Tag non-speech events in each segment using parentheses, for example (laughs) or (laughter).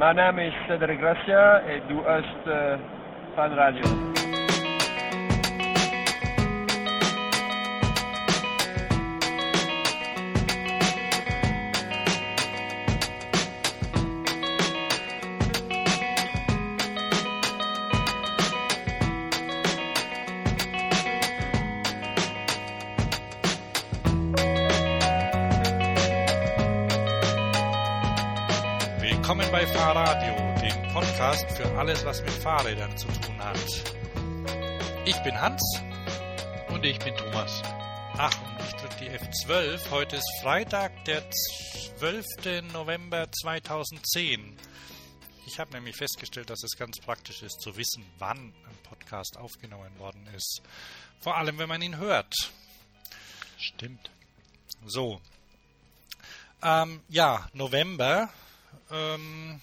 Mijn naam is Cedric Gracia en doe Oost uh, van Radio. Podcast für alles, was mit Fahrrädern zu tun hat. Ich bin Hans. Und ich bin Thomas. Ach, und ich drücke die F12. Heute ist Freitag, der 12. November 2010. Ich habe nämlich festgestellt, dass es ganz praktisch ist, zu wissen, wann ein Podcast aufgenommen worden ist. Vor allem, wenn man ihn hört. Stimmt. So. Ähm, ja, November. Ähm,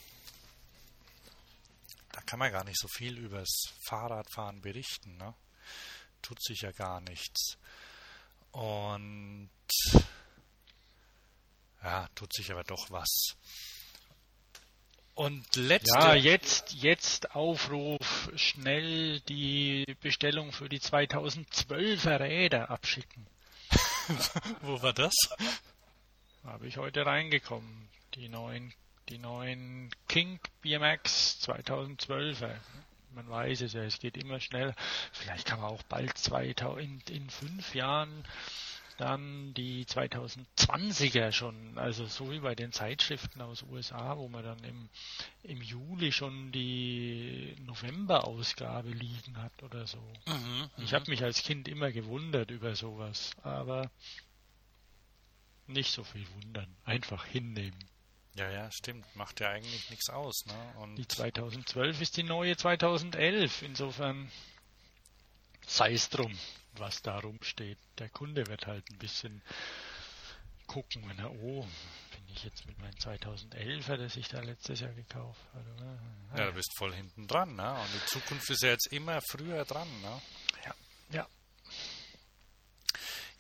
kann man gar nicht so viel übers Fahrradfahren berichten. Ne? Tut sich ja gar nichts. Und ja, tut sich aber doch was. Und letzte. Ja, jetzt, jetzt Aufruf, schnell die Bestellung für die 2012er Räder abschicken. (laughs) Wo war das? Habe ich heute reingekommen. Die neuen, die neuen King BMX 2012er. Man weiß es ja, es geht immer schnell. Vielleicht kann man auch bald 2000, in, in fünf Jahren dann die 2020er schon, also so wie bei den Zeitschriften aus USA, wo man dann im, im Juli schon die November-Ausgabe liegen hat oder so. Mhm, Ich habe mich als Kind immer gewundert über sowas, aber nicht so viel wundern, einfach hinnehmen. Ja, ja, stimmt. Macht ja eigentlich nichts aus. Ne? Und Die 2012 ist die neue 2011, insofern sei es drum, was da rumsteht. Der Kunde wird halt ein bisschen gucken, wenn er, oh, bin ich jetzt mit meinem 2011er, das ich da letztes Jahr gekauft habe. ja, du bist voll hinten dran. Ne? Und die Zukunft ist ja jetzt immer früher dran. Ne? Ja, ja.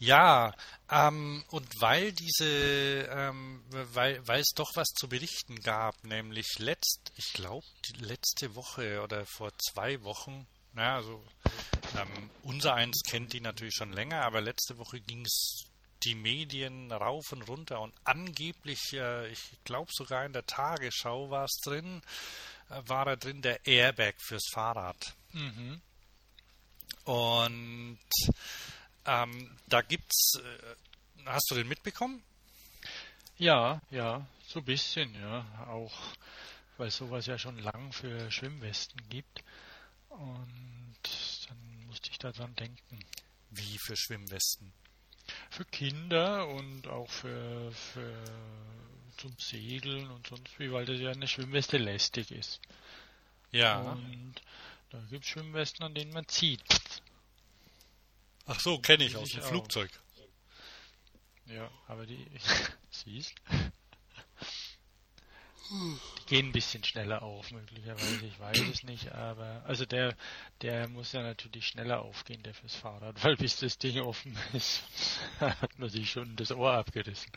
Ja, ähm, und weil diese, ähm, weil, weil es doch was zu berichten gab, nämlich letzt, ich glaube, letzte Woche oder vor zwei Wochen, na, also ähm, unser eins kennt die natürlich schon länger, aber letzte Woche ging es die Medien rauf und runter und angeblich, äh, ich glaube sogar in der Tagesschau war es drin, äh, war da drin der Airbag fürs Fahrrad. Mhm. Und ähm, da gibt's, äh, hast du den mitbekommen? Ja, ja, so ein bisschen, ja. Auch weil es sowas ja schon lang für Schwimmwesten gibt. Und dann musste ich daran denken. Wie für Schwimmwesten? Für Kinder und auch für, für zum Segeln und sonst wie, weil das ja eine Schwimmweste lästig ist. Ja. Und da gibt es Schwimmwesten, an denen man zieht. Ach so, kenne ich aus dem. Flugzeug. Ja, aber die, (laughs) siehst, die gehen ein bisschen schneller auf, möglicherweise, ich weiß es nicht, aber, also der, der muss ja natürlich schneller aufgehen, der fürs Fahrrad, weil bis das Ding offen ist, (laughs) hat man sich schon das Ohr abgerissen.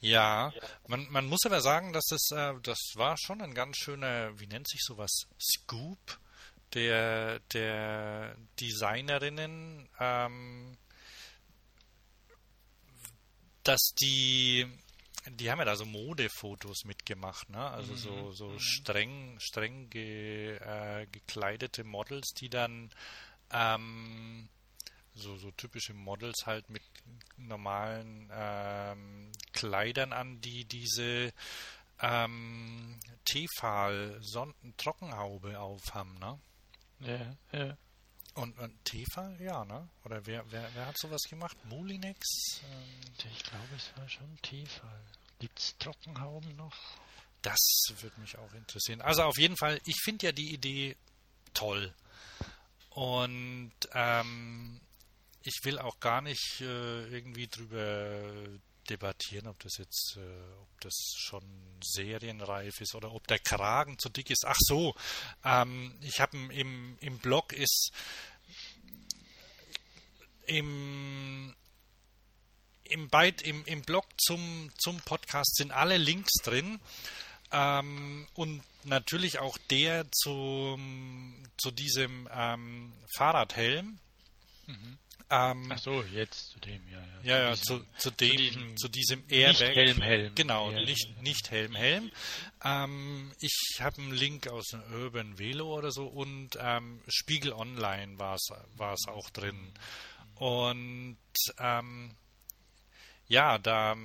Ja, man, man muss aber sagen, dass es, äh, das war schon ein ganz schöner, wie nennt sich sowas, Scoop der, der Designerinnen, ähm, dass die, die haben ja da so Modefotos mitgemacht, ne? Also so, so streng, streng ge, äh, gekleidete Models, die dann ähm, so, so typische Models halt mit normalen ähm, Kleidern an, die diese ähm, Tefal-Trockenhaube aufhaben, ne? Ja, ja. Und, und Tefal, ja, ne? Oder wer, wer, wer hat sowas gemacht? Molinex? Ähm, Ich glaube, es war schon Tefal. Gibt's Trockenhauben noch? das würde mich auch interessieren. Also auf jeden Fall, ich finde ja die Idee toll. Und ähm, ich will auch gar nicht äh, irgendwie drüber debattieren, ob das jetzt, äh, ob das schon serienreif ist oder ob der Kragen zu dick ist. Ach so, ähm, ich habe im, im Blog ist im im, Byte, im, im Blog zum, zum Podcast sind alle Links drin. Ähm, und natürlich auch der zu, zu diesem ähm, Fahrradhelm. Mhm. Ähm, Ach so, jetzt zu dem, ja. ja, ja, diesem- zu, zu dem, diesem zu diesem Airbag. Nicht Helm, Helm. Genau, Ja, nicht, ja. nicht Helm, Helm. Ähm, ich habe einen Link aus dem Urban Velo oder so und ähm, Spiegel Online war es auch drin. Und ähm, ja, da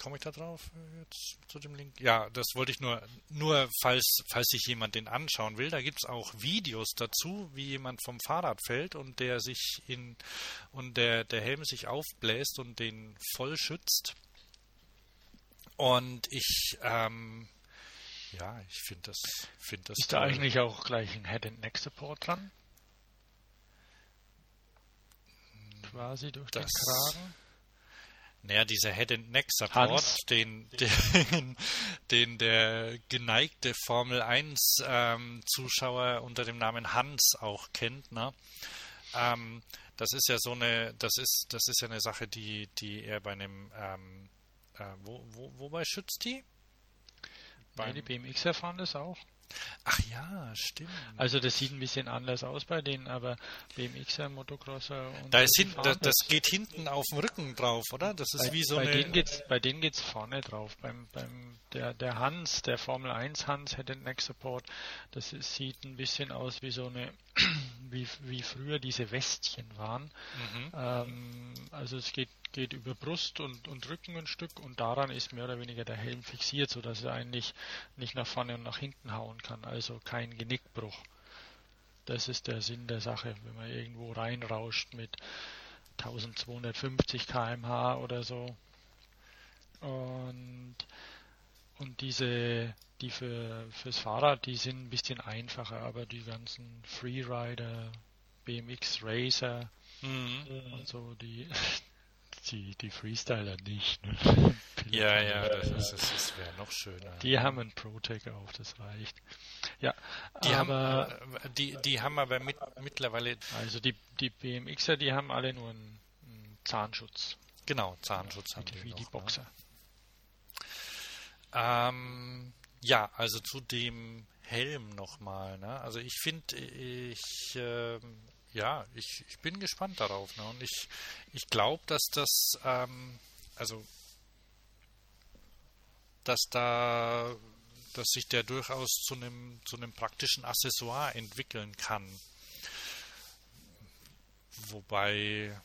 komme ich da drauf äh, jetzt zu dem Link? Ja, das wollte ich nur, nur falls, falls sich jemand den anschauen will, da gibt es auch Videos dazu, wie jemand vom Fahrrad fällt und der sich in und der, der Helm sich aufbläst und den voll schützt. Und ich, ähm, ja, ich finde das, finde das Ist da toll. eigentlich auch gleich ein Head and Neck Support dran? Quasi durch Das- den Kragen. Naja, dieser Head and Neck Support, Hans. den, den, (laughs) den der geneigte Formel 1 ähm, Zuschauer unter dem Namen Hans auch kennt, ne? Ähm, das ist ja so eine, das ist, das ist ja eine Sache, die, die er bei einem, ähm, äh, wo, wo, wobei schützt die? Beim die BMX erfahren das auch. Ach ja, stimmt. Also das sieht ein bisschen anders aus bei denen, aber BMXer, Motocrosser und Da ist die hin, fahren das, das geht hinten auf dem Rücken drauf, oder? Das ist bei, wie so bei eine. denen geht's bei denen geht's vorne drauf. Beim, beim der, der Hans, der Formel 1 Hans Head and Neck Support, das ist, sieht ein bisschen aus wie so eine wie, wie früher diese Westchen waren. Mhm. Ähm, also es geht, geht über Brust und, und Rücken ein Stück und daran ist mehr oder weniger der Helm fixiert, sodass er eigentlich nicht nach vorne und nach hinten hauen kann. Also kein Genickbruch. Das ist der Sinn der Sache, wenn man irgendwo reinrauscht mit 1250 km/h oder so. Und, und diese, die für, fürs Fahrrad, die sind ein bisschen einfacher, aber die ganzen Freerider, BMX Racer, Mhm. und so, die, (laughs) die, die Freestyler nicht. Ne? (laughs) Ja, ja, das, ist, das, das wäre noch schöner. Die haben einen Protec auf, das reicht. Ja, Die aber haben, äh, die, die haben aber mit, mittlerweile, also die, die BMXer, die haben alle nur einen, einen Zahnschutz, genau, Zahnschutz haben wie, die wie noch, die ne? Ähm, ja, also zu dem Helm nochmal. Ne? Also ich finde, ich, ähm, ja, ich, ich bin gespannt darauf. Ne? Und ich, ich glaube, dass das, ähm, also, dass da, dass sich der durchaus zu einem, zu einem praktischen Accessoire entwickeln kann. Wobei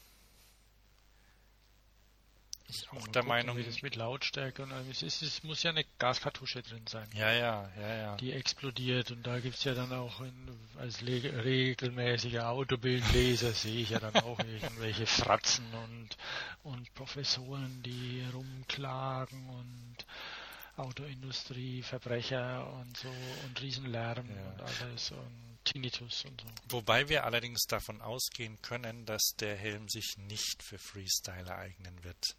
ich auch der gucken, Meinung, wie das mit Lautstärke und allem ist. Es, muss ja eine Gaskartusche drin sein. ja, ja, ja, ja. Die explodiert und da gibt es ja dann auch in, als regelmäßiger Autobildleser sehe ich ja dann auch (laughs) irgendwelche Fratzen und, und Professoren, die rumklagen und Autoindustrie, Verbrecher und so und Riesenlärm Ja. und alles und Tinnitus und so. Wobei wir allerdings davon ausgehen können, dass der Helm sich nicht für Freestyler eignen wird.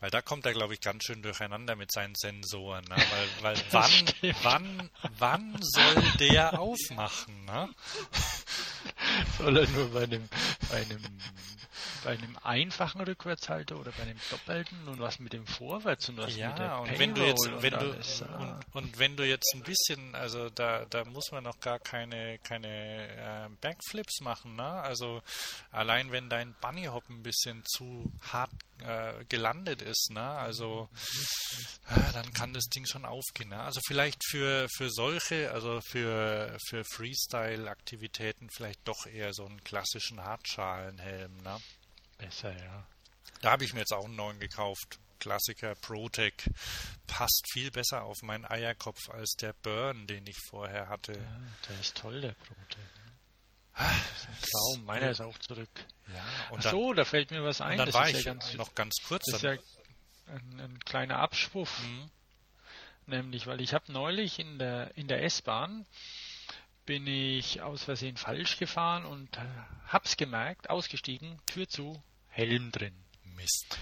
Weil da kommt er, glaube ich, ganz schön durcheinander mit seinen Sensoren. Ne? Weil, weil (laughs) wann, wann, wann soll der aufmachen? Ne? Soll er nur bei einem, bei einem, bei einem einfachen Rückwärtshalter oder bei einem doppelten und was mit dem Vorwärts und was mit der Ja, und wenn du jetzt, Payroll wenn und du alles, ah. und, und wenn du jetzt ein bisschen, also da, da muss man noch gar keine, keine äh, Backflips machen, ne? Also allein wenn dein Bunny Hop ein bisschen zu hart äh, gelandet ist, ne? Also äh, dann kann das Ding schon aufgehen. Ne? Also vielleicht für, für solche, also für, für Freestyle-Aktivitäten vielleicht doch eher so einen klassischen Hartschalenhelm, ne? besser, ja. Da habe ich mir jetzt auch einen neuen gekauft. Klassiker ProTech. Passt viel besser auf meinen Eierkopf als der Burn, den ich vorher hatte. Ja, der ist toll, der ist ein Traum. Meiner ist auch zurück. Ja, Ach und dann, so, da fällt mir was ein. dann das war ist ich ja ganz, noch ganz kurz. das ist ja ein, ein kleiner Abschwuff. Mhm. Nämlich, weil ich habe neulich in der, in der S-Bahn bin ich aus Versehen falsch gefahren und äh, hab's gemerkt, ausgestiegen, Tür zu, Helm drin. Mist.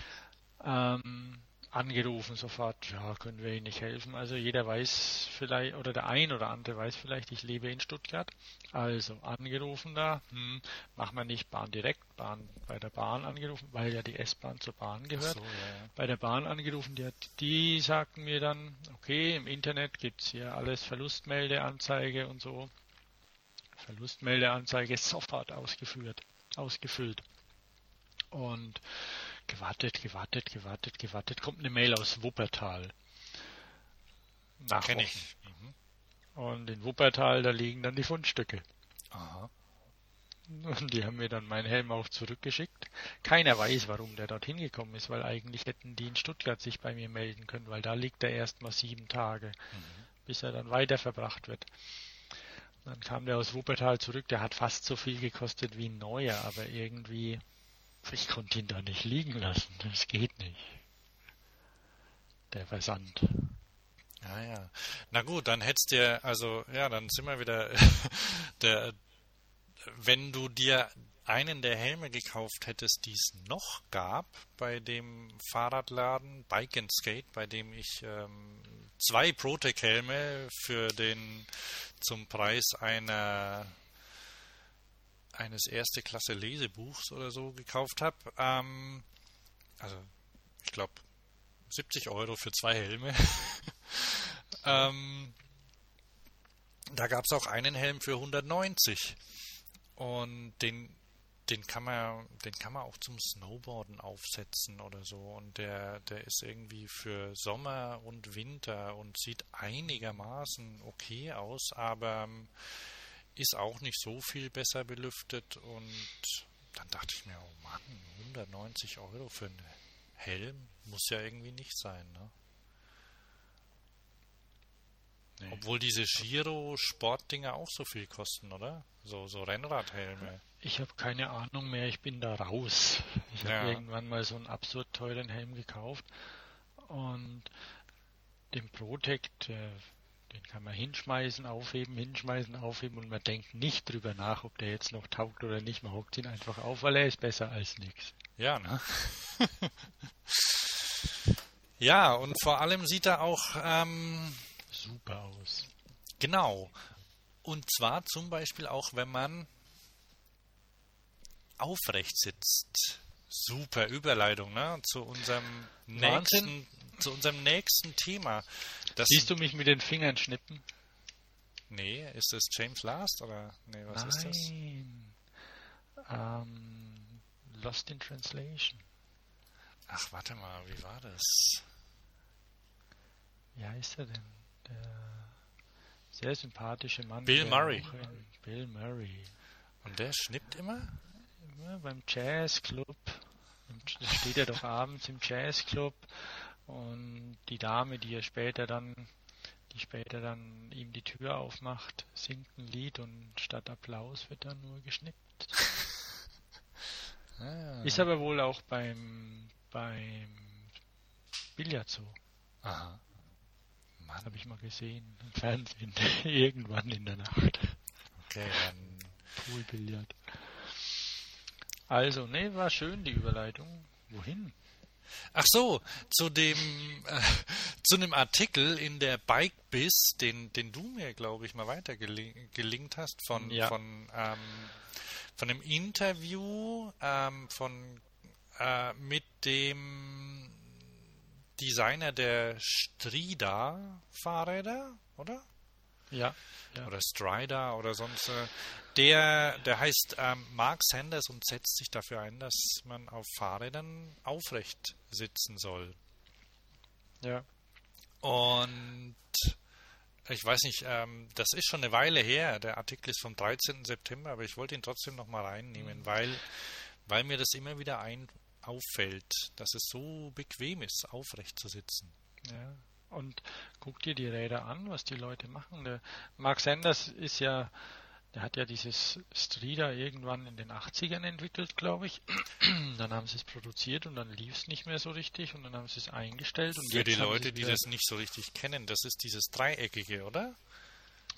Ähm, angerufen sofort, ja, können wir Ihnen nicht helfen. Also jeder weiß vielleicht, oder der ein oder andere weiß vielleicht, ich lebe in Stuttgart. Also angerufen da, hm, machen wir nicht Bahn direkt, Bahn bei der Bahn angerufen, weil ja die S-Bahn zur Bahn gehört. So, ja. Bei der Bahn angerufen, die, die sagten mir dann, okay, im Internet gibt's hier alles Verlustmeldeanzeige und so. Verlustmeldeanzeige sofort ausgeführt, ausgefüllt. Und gewartet, gewartet, gewartet, gewartet, kommt eine Mail aus Wuppertal. Kenn ich. Mhm. Und in Wuppertal, da liegen dann die Fundstücke. Aha. Und die haben mir dann meinen Helm auch zurückgeschickt. Keiner weiß, warum der dorthin gekommen ist, weil eigentlich hätten die in Stuttgart sich bei mir melden können, weil da liegt er erst mal sieben Tage, mhm. bis er dann weiter verbracht wird. Dann kam der aus Wuppertal zurück, der hat fast so viel gekostet wie ein neuer, aber irgendwie ich konnte ihn da nicht liegen lassen. Das geht nicht. Der Versand. Ja, ja. Na gut, dann hättest dir, also, ja, dann sind wir wieder, (laughs) der, wenn du dir einen der Helme gekauft hättest, die es noch gab bei dem Fahrradladen Bike and Skate, bei dem ich ähm, zwei Protec-Helme für den zum Preis einer eines erste Klasse Lesebuchs oder so gekauft habe. Ähm, also ich glaube 70 Euro für zwei Helme. (laughs) ähm, da gab es auch einen Helm für 190 und den den kann man den kann man auch zum Snowboarden aufsetzen oder so und der der ist irgendwie für Sommer und Winter und sieht einigermaßen okay aus, aber ähm, ist auch nicht so viel besser belüftet und dann dachte ich mir, oh Mann, 190 Euro für einen Helm muss ja irgendwie nicht sein, ne? Nee. Obwohl diese Giro-Sportdinger auch so viel kosten, oder? So, so Rennradhelme. Ich habe keine Ahnung mehr, ich bin da raus. Ich ja. habe irgendwann mal so einen absurd teuren Helm gekauft und den Protect, der den kann man hinschmeißen, aufheben, hinschmeißen, aufheben und man denkt nicht drüber nach, ob der jetzt noch taugt oder nicht. Man hockt ihn einfach auf, weil er ist besser als nichts. Ja, ne? (laughs) ja, und vor allem sieht er auch ähm, super aus. Genau. Und zwar zum Beispiel auch, wenn man aufrecht sitzt. Super Überleitung, ne? Zu unserem nächsten, zu unserem nächsten Thema. Das Siehst du mich mit den Fingern schnippen? Nee, ist das James Last oder nee, was Nein. ist das? Um, Lost in Translation. Ach, warte mal, wie war das? Wie heißt er denn? Der sehr sympathische Mann. Bill Murray. Bill Murray. Und der schnippt immer? Immer beim Jazzclub. Da steht er doch abends im Jazzclub und die Dame, die er später dann, die später dann ihm die Tür aufmacht, singt ein Lied und statt Applaus wird dann nur geschnippt. ah. Ist aber wohl auch beim beim Billard so. Aha. Mann. Habe ich mal gesehen im Fernsehen. (laughs) Irgendwann in der Nacht. Okay, dann. Poolbillard. Also, ne, war schön die Überleitung. Wohin? Ach so, zu dem äh, (laughs) zu einem Artikel in der Bike Biz, den den du mir glaube ich mal weiter gelingt hast von ja. von ähm, von einem Interview ähm, von äh, mit dem Designer der Strida Fahrräder, oder? Ja, ja. Oder Strider oder sonst. Äh, der, der heißt ähm, Mark Sanders und setzt sich dafür ein, dass man auf Fahrrädern aufrecht sitzen soll. Ja. Und ich weiß nicht, ähm, das ist schon eine Weile her. Der Artikel ist vom 13. September, aber ich wollte ihn trotzdem nochmal reinnehmen, mhm. weil, weil mir das immer wieder ein auffällt, dass es so bequem ist, aufrecht zu sitzen. Ja. Und guck dir die Räder an, was die Leute machen. Der Mark Sanders ist ja der hat ja dieses Strida irgendwann in den 80ern entwickelt, glaube ich. (clears throat) dann haben sie es produziert und dann lief es nicht mehr so richtig und dann haben sie es eingestellt. Für die Leute, die das nicht so richtig kennen, das ist dieses Dreieckige, oder?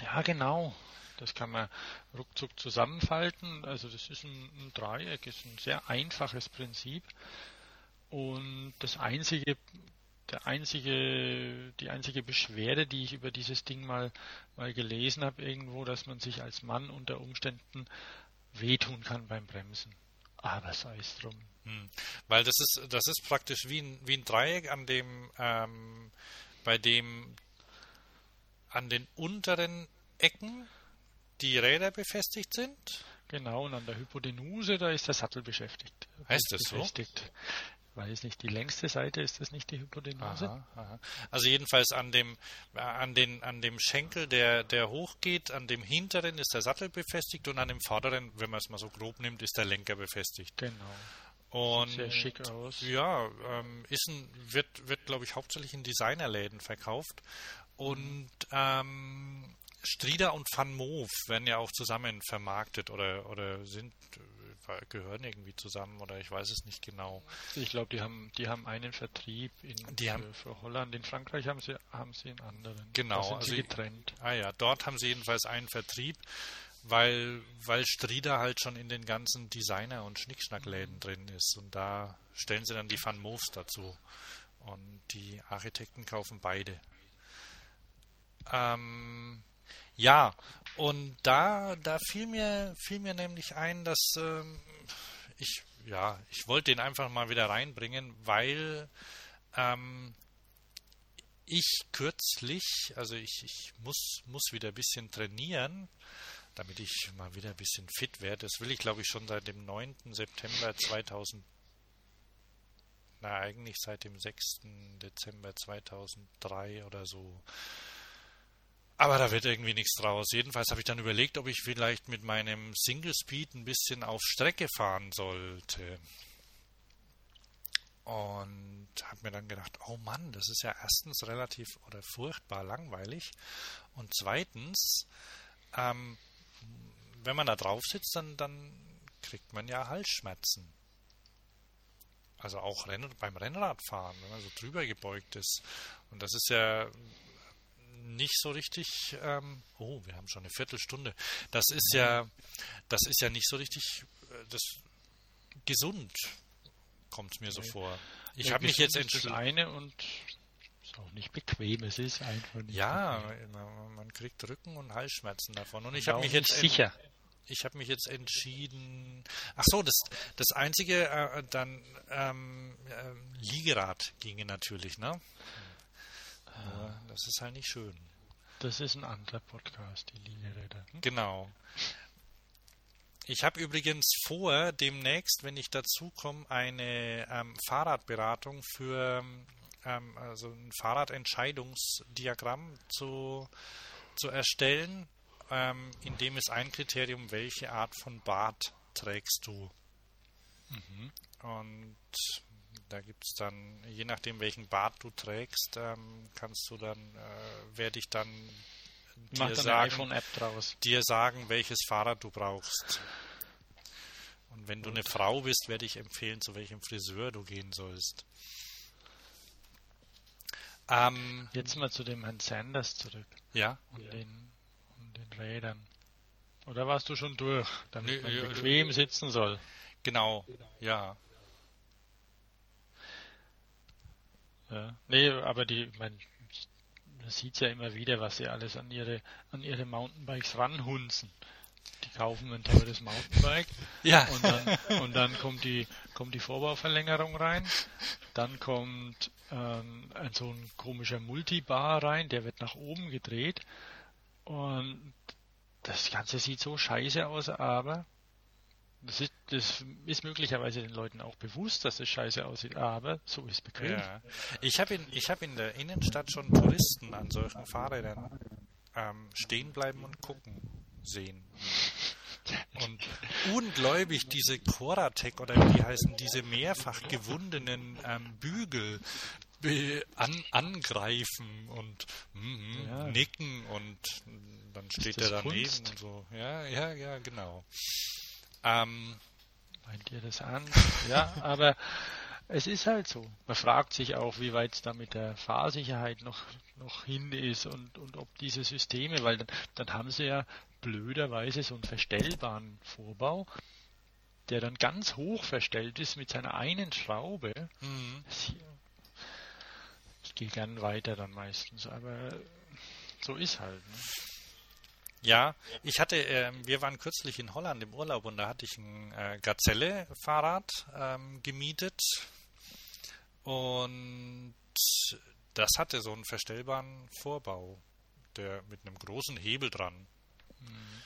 Ja, genau. Das kann man ruckzuck zusammenfalten. Also das ist ein, ein Dreieck, ist ein sehr einfaches Prinzip. Und das einzige der einzige, die einzige Beschwerde, die ich über dieses Ding mal, mal gelesen habe irgendwo, dass man sich als Mann unter Umständen wehtun kann beim Bremsen. Aber sei es drum. Hm. Weil das ist, das ist praktisch wie ein, wie ein Dreieck, an dem, ähm, bei dem an den unteren Ecken die Räder befestigt sind. Genau, und an der Hypotenuse, da ist der Sattel beschäftigt. Heißt das so? Weiß nicht, die längste Seite ist das nicht die Hypotenuse? Aha, aha. Also jedenfalls an dem, äh, an, den, an dem Schenkel, der, der hochgeht, an dem hinteren ist der Sattel befestigt und an dem vorderen, wenn man es mal so grob nimmt, ist der Lenker befestigt. Genau. Und Sehr schick aus. Ja, ähm, ist ein, wird, wird glaube ich, hauptsächlich in Designerläden verkauft. Und ähm, Strieder und Van Moof werden ja auch zusammen vermarktet oder, oder sind gehören irgendwie zusammen oder ich weiß es nicht genau. Ich glaube, die haben, die haben einen Vertrieb in, die für, haben, für Holland. In Frankreich haben sie, haben sie einen anderen. Genau, sind also sie getrennt. Ah ja, dort haben sie jedenfalls einen Vertrieb, weil, weil Strieder halt schon in den ganzen Designer- und Schnickschnackläden mhm. drin ist und da stellen sie dann die Van Moofs dazu. Und die Architekten kaufen beide. Ähm, ja, und da, da fiel mir, fiel mir nämlich ein, dass ähm, ich, ja, ich wollte den einfach mal wieder reinbringen, weil ähm, ich kürzlich, also ich, ich muss, muss wieder ein bisschen trainieren, damit ich mal wieder ein bisschen fit werde. Das will ich, glaube ich, schon seit dem 9. September 2000. Na, eigentlich seit dem 6. Dezember 2003 oder so. Aber da wird irgendwie nichts draus. Jedenfalls habe ich dann überlegt, ob ich vielleicht mit meinem Single Speed ein bisschen auf Strecke fahren sollte. Und habe mir dann gedacht, oh Mann, das ist ja erstens relativ oder furchtbar langweilig. Und zweitens, ähm, wenn man da drauf sitzt, dann, dann kriegt man ja Halsschmerzen. Also auch beim Rennradfahren, wenn man so drüber gebeugt ist. Und das ist ja nicht so richtig. Ähm, oh, wir haben schon eine Viertelstunde. Das ist ja, das ist ja nicht so richtig äh, das gesund, kommt es mir so vor. Ich ja, habe mich jetzt entschieden. eine und ist auch nicht bequem. Es ist einfach nicht. Ja, man, man, kriegt Rücken und Halsschmerzen davon. Und ich habe mich jetzt sicher. Ich habe mich jetzt entschieden. Ach so, das, das einzige äh, dann ähm, äh, Liegerad ginge natürlich, ne? Das ist halt nicht schön. Das ist ein anderer Podcast, die Linieräder. Hm? Genau. Ich habe übrigens vor, demnächst, wenn ich dazu komme, eine ähm, Fahrradberatung für ähm, also ein Fahrradentscheidungsdiagramm zu, zu erstellen, ähm, in dem ist ein Kriterium, welche Art von Bad trägst du. Mhm. Und da gibt es dann, je nachdem welchen Bart du trägst, ähm, kannst du dann, äh, werde ich dann dir sagen, dir sagen, welches Fahrrad du brauchst. Und wenn du eine Frau bist, werde ich empfehlen, zu welchem Friseur du gehen sollst. Ähm, Jetzt mal zu dem Herrn Sanders zurück. Ja. Und, ja. Den, und den Rädern. Oder warst du schon durch, damit nee, man bequem sitzen soll? Genau, ja. Ja. Nee, aber die, man, man sieht ja immer wieder, was sie alles an ihre, an ihre Mountainbikes ranhunzen. Die kaufen ein teures Mountainbike. (laughs) Ja. Und dann, und dann kommt die, kommt die Vorbauverlängerung rein. Dann kommt ähm, ein, so ein komischer Multibar rein, der wird nach oben gedreht. Und das Ganze sieht so scheiße aus, aber das ist, das ist möglicherweise den Leuten auch bewusst, dass es scheiße aussieht, aber so ist bequem. Ja. Ich habe in, hab in der Innenstadt schon Touristen an solchen Fahrrädern ähm, stehen bleiben und gucken sehen. (laughs) Und ungläubig diese Coratec oder wie heißen diese mehrfach gewundenen ähm, Bügel an, angreifen und mm, ja. nicken und dann steht er daneben Kunst? und so. Ja, ja, ja, genau. Ähm, Meint ihr das an? ja, aber es ist halt so. Man fragt sich auch, wie weit es da mit der Fahrsicherheit noch, noch hin ist und, und ob diese Systeme, weil dann, dann haben sie ja blöderweise so einen verstellbaren Vorbau, der dann ganz hoch verstellt ist mit seiner einen Schraube. Mhm. gehe gern weiter dann meistens, aber so ist halt. Ne? Ja, ich hatte, äh, wir waren kürzlich in Holland im Urlaub und da hatte ich ein äh, Gazelle-Fahrrad ähm, gemietet und das hatte so einen verstellbaren Vorbau, der mit einem großen Hebel dran. Mhm.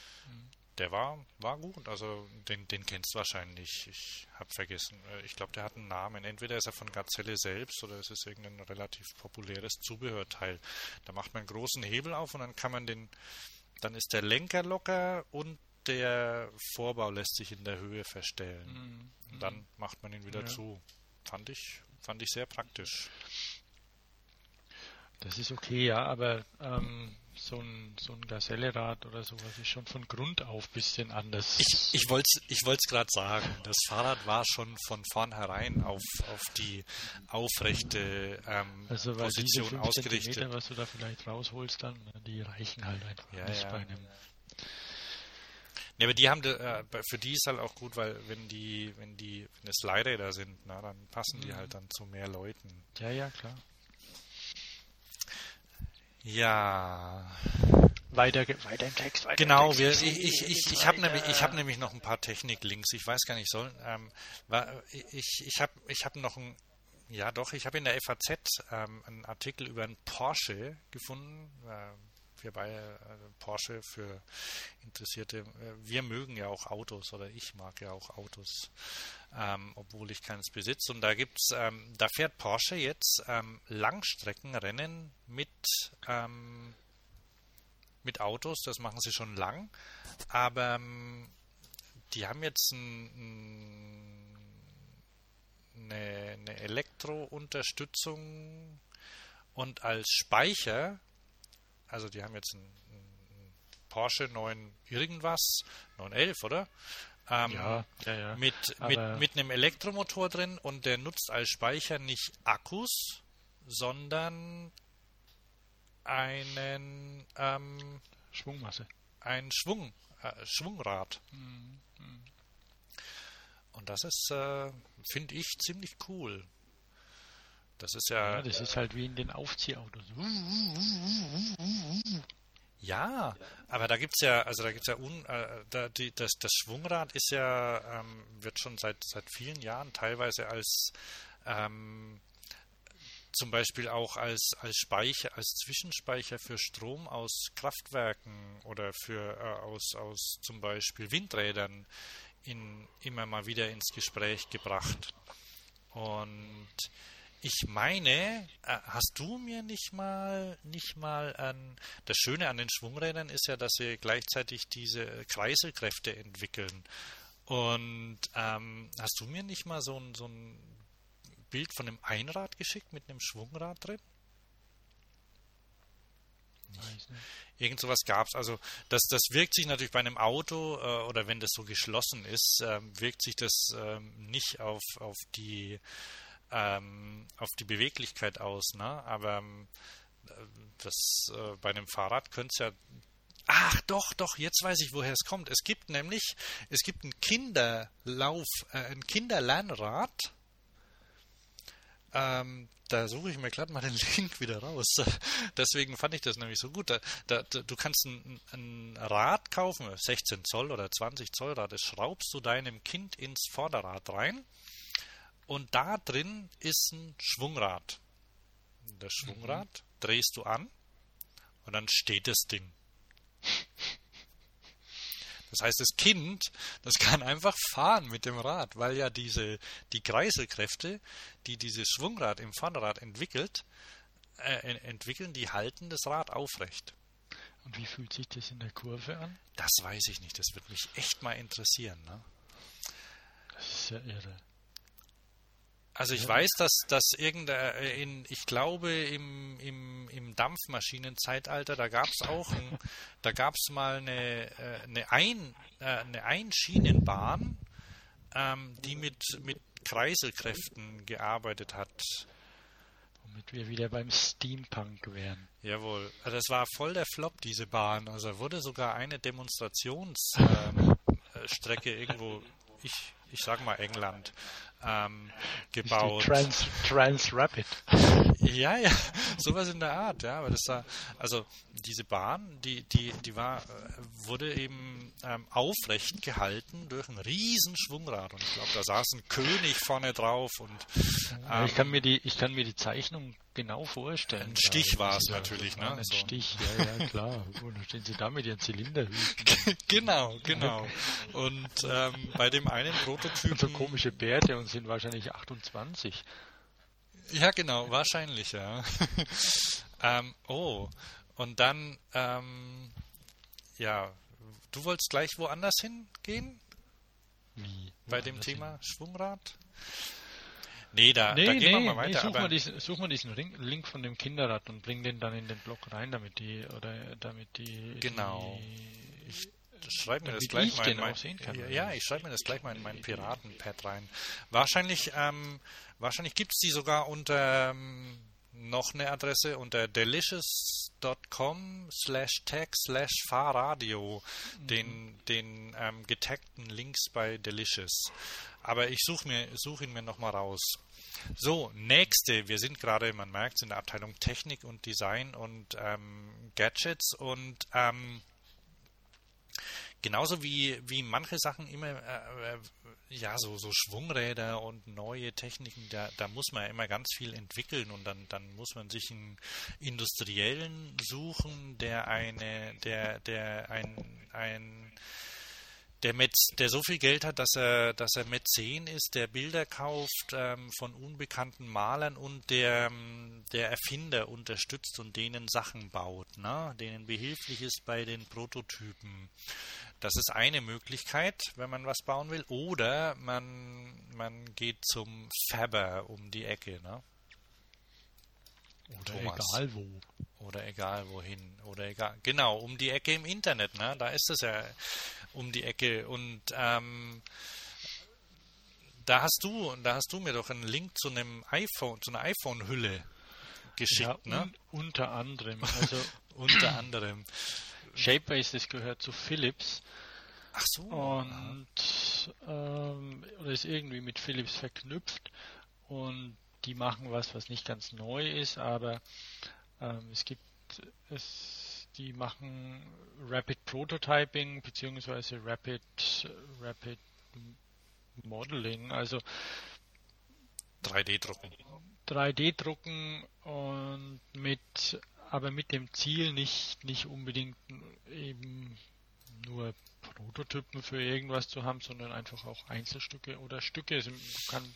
Der war, war gut, also den, den kennst du wahrscheinlich. Ich habe vergessen. Äh, ich glaube, der hat einen Namen. Entweder ist er von Gazelle selbst oder es ist irgendein relativ populäres Zubehörteil. Da macht man einen großen Hebel auf und dann kann man den, dann ist der Lenker locker und der Vorbau lässt sich in der Höhe verstellen. Mhm. Und dann macht man ihn wieder ja. zu. Fand ich, fand ich sehr praktisch. Das ist okay, ja, aber ähm, so ein, so ein Gazelle-Rad oder sowas ist schon von Grund auf ein bisschen anders. Ich, ich wollte es ich gerade sagen. Das Fahrrad war schon von vornherein auf, auf die aufrechte ähm, also, weil Position diese ausgerichtet. Zentimeter, was du da vielleicht rausholst, dann, die reichen halt einfach ja, nicht ja. bei einem. Ja, aber die haben, äh, für die ist halt auch gut, weil wenn die, wenn die, wenn es Leihräder sind, na, dann passen die mhm. halt dann zu mehr Leuten. Ja, ja, klar. Ja. Weiter, weiter im Text. Weiter genau, im Text. Wir, ich, ich, ich, ich habe nämlich, ich hab nämlich noch ein paar Technik-Links. Ich weiß gar nicht, soll, ähm, ich, ich habe ich hab noch ein, ja doch, ich habe in der FAZ ähm, einen Artikel über einen Porsche gefunden. Ähm, wir beide äh, Porsche für Interessierte. Äh, wir mögen ja auch Autos oder ich mag ja auch Autos, ähm, obwohl ich keines besitze. Und da gibt's, ähm, da fährt Porsche jetzt ähm, Langstreckenrennen mit ähm, mit Autos. Das machen sie schon lang, aber ähm, die haben jetzt ein, ein, eine, eine Elektrounterstützung und als Speicher also die haben jetzt einen, einen Porsche 9 irgendwas, 911, oder? Ähm, ja, ja, ja. Mit, mit, mit einem Elektromotor drin und der nutzt als Speicher nicht Akkus, sondern einen ähm, Schwungmasse. Ein Schwung, äh, Schwungrad. Mhm. Und das ist, äh, finde ich, ziemlich cool. Das ist ja. ja das ist halt wie in den Aufziehautos. Ja, aber da gibt's ja, also da gibt's ja un, äh, da, die, das, das Schwungrad ist ja, ähm, wird schon seit seit vielen Jahren teilweise als ähm, zum Beispiel auch als, als Speicher, als Zwischenspeicher für Strom aus Kraftwerken oder für äh, aus, aus zum Beispiel Windrädern in, immer mal wieder ins Gespräch gebracht. Und ich meine, äh, hast du mir nicht mal, nicht mal an. Das Schöne an den Schwungrädern ist ja, dass sie gleichzeitig diese Kreiselkräfte entwickeln. Und ähm, hast du mir nicht mal so ein, so ein Bild von einem Einrad geschickt mit einem Schwungrad drin? Nicht. Irgend sowas gab es. Also das, das wirkt sich natürlich bei einem Auto äh, oder wenn das so geschlossen ist, äh, wirkt sich das äh, nicht auf, auf die ähm, auf die Beweglichkeit aus, ne? Aber ähm, das äh, bei einem Fahrrad könnte es ja Ach, doch, doch, jetzt weiß ich, woher es kommt. Es gibt nämlich, es gibt einen Kinderlauf, äh, ein Kinderlernrad. Ähm, da suche ich mir gerade mal den (laughs) Link wieder raus. Deswegen fand ich das nämlich so gut. Da, da, du kannst ein, ein, Rad kaufen, 16 Zoll oder 20 Zoll Rad, das schraubst du deinem Kind ins Vorderrad rein und da drin ist ein Schwungrad. Das Schwungrad mhm. drehst du an und dann steht das Ding. Das heißt, das Kind, das kann einfach fahren mit dem Rad, weil ja diese, die Kreiselkräfte, die dieses Schwungrad im Vorderrad entwickelt, äh, entwickeln, die halten das Rad aufrecht. Und wie fühlt sich das in der Kurve an? Das weiß ich nicht. Das würde mich echt mal interessieren. Ne? Das ist ja irre. Also ich weiß, dass das irgendein, äh, in, ich glaube im, im, im Dampfmaschinenzeitalter, da gab es auch, ein, da gab es mal eine, äh, eine, ein, äh, eine Einschienenbahn, ähm, die mit, mit Kreiselkräften gearbeitet hat. Womit wir wieder beim Steampunk wären. Jawohl, also das war voll der Flop, diese Bahn. Also wurde sogar eine Demonstrationsstrecke ähm, irgendwo, ich, ich sag mal England, ähm, gebaut. Trans, Trans Rapid. (laughs) Ja, ja, sowas in der Art, ja. Aber das war, also diese Bahn, die, die, die war, äh, wurde eben ähm, aufrecht gehalten durch ein riesen Schwungrad. Und ich glaube, da saß ein König vorne drauf und ähm, ich kann mir die, ich kann mir die Zeichnung genau vorstellen. Ein Stich war es natürlich, ne? Ein so. Stich, ja, ja, klar. (laughs) Und dann stehen sie da mit ihren Zylinderhüten. (laughs) genau, genau. Und ähm, bei dem einen Prototypen. Und so komische Bärte und sind wahrscheinlich 28. Ja, genau, wahrscheinlich, ja. (laughs) ähm, oh, und dann, ähm, ja, du wolltest gleich woanders hingehen? Wie? Bei dem Thema hin? Schwungrad? Nee, da, nee, da gehen nee, wir mal weiter. Nee, such, mal diesen, such mal diesen Link von dem Kinderrad und bring den dann in den Blog rein, damit die, oder damit die. Genau. Die, schreibe mir das gleich mal in mein, ja, ja, ich schreibe mir das gleich mal in mein Piratenpad rein. Wahrscheinlich, ähm, wahrscheinlich gibt es die sogar unter ähm, noch eine Adresse unter delicious.com slash tag slash Fahrradio, mhm. den, den ähm, getagten Links bei Delicious. Aber ich suche mir, such ihn mir nochmal raus. So, nächste. Wir sind gerade, man merkt, in der Abteilung Technik und Design und ähm, Gadgets und ähm, genauso wie, wie manche Sachen immer, äh, äh, ja, so, so Schwungräder und neue Techniken, da, da muss man ja immer ganz viel entwickeln und dann, dann muss man sich einen Industriellen suchen, der eine, der, der ein, ein der, mit, der so viel Geld hat, dass er, dass er Mäzen ist, der Bilder kauft ähm, von unbekannten Malern und der, ähm, der Erfinder unterstützt und denen Sachen baut, ne? denen behilflich ist bei den Prototypen. Das ist eine Möglichkeit, wenn man was bauen will. Oder man, man geht zum Fabber um die Ecke. Ne? Oder Thomas. egal wo. Oder egal wohin. Oder egal. Genau, um die Ecke im Internet. Ne? Da ist es ja um die Ecke. Und ähm, da hast du, da hast du mir doch einen Link zu einem iPhone, zu einer iPhone-Hülle geschickt, ja, ne? unter anderem. Also (laughs) unter anderem. Shapeways, das gehört zu Philips. Ach so. Und ähm, oder ist irgendwie mit Philips verknüpft und die machen was, was nicht ganz neu ist, aber ähm, es gibt es, die machen Rapid Prototyping beziehungsweise Rapid Rapid Modeling, also 3D drucken. 3D drucken und mit aber mit dem Ziel nicht, nicht unbedingt eben nur Prototypen für irgendwas zu haben, sondern einfach auch Einzelstücke oder Stücke. Also man, kann,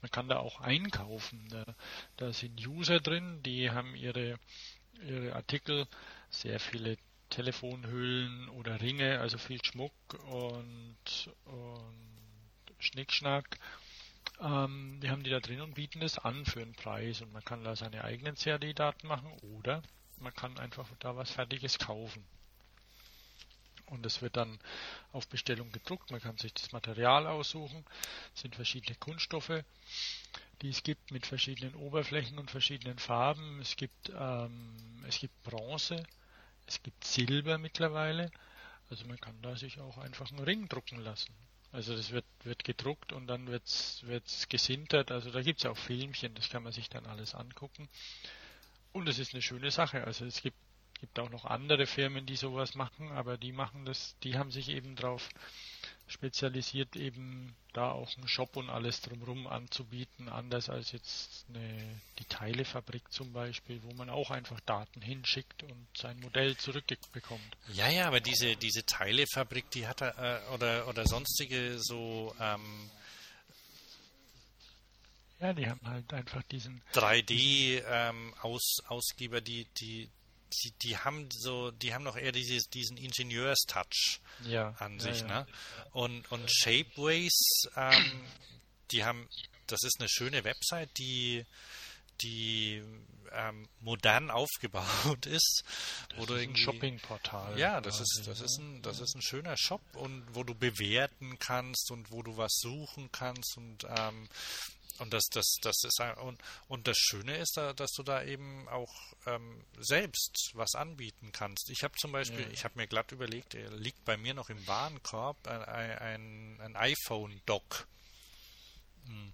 man kann da auch einkaufen. Da, da sind User drin, die haben ihre, ihre Artikel, sehr viele Telefonhüllen oder Ringe, also viel Schmuck und, und Schnickschnack. Ähm, die haben die da drin und bieten das an für einen Preis und man kann da seine eigenen CAD-Daten machen oder man kann einfach da was Fertiges kaufen. Und es wird dann auf Bestellung gedruckt. Man kann sich das Material aussuchen. Es sind verschiedene Kunststoffe, die es gibt mit verschiedenen Oberflächen und verschiedenen Farben. Es gibt, ähm, es gibt Bronze, es gibt Silber mittlerweile. Also man kann da sich auch einfach einen Ring drucken lassen. Also das wird, wird gedruckt und dann wird es gesintert. Also da gibt es auch Filmchen, das kann man sich dann alles angucken. Und es ist eine schöne Sache. Also es gibt, gibt auch noch andere Firmen, die sowas machen, aber die machen das, die haben sich eben darauf spezialisiert, eben da auch einen Shop und alles drumherum anzubieten, anders als jetzt eine, die Teilefabrik zum Beispiel, wo man auch einfach Daten hinschickt und sein Modell zurückbekommt. Ja, ja, aber diese, diese Teilefabrik, die hat äh, oder, oder sonstige so ähm, ja, die haben halt einfach diesen 3D-Ausgeber, ähm, die, die, die, die haben so, die haben noch eher dieses, diesen Ingenieurs-Touch ja, an sich, ja, ne? Und, und Shapeways, ähm, die haben, das ist eine schöne Website, die, die ähm, modern aufgebaut (laughs) ist. Das ist ein Shoppingportal. Ja, das ist, das ist ein, das ist ein schöner Shop und wo du bewerten kannst und wo du was suchen kannst und ähm, und das, das, das ist und, und das Schöne ist da, dass du da eben auch ähm, selbst was anbieten kannst. Ich habe zum Beispiel, ja. ich habe mir glatt überlegt, er liegt bei mir noch im Warenkorb ein, ein, ein iPhone-Dock. Hm.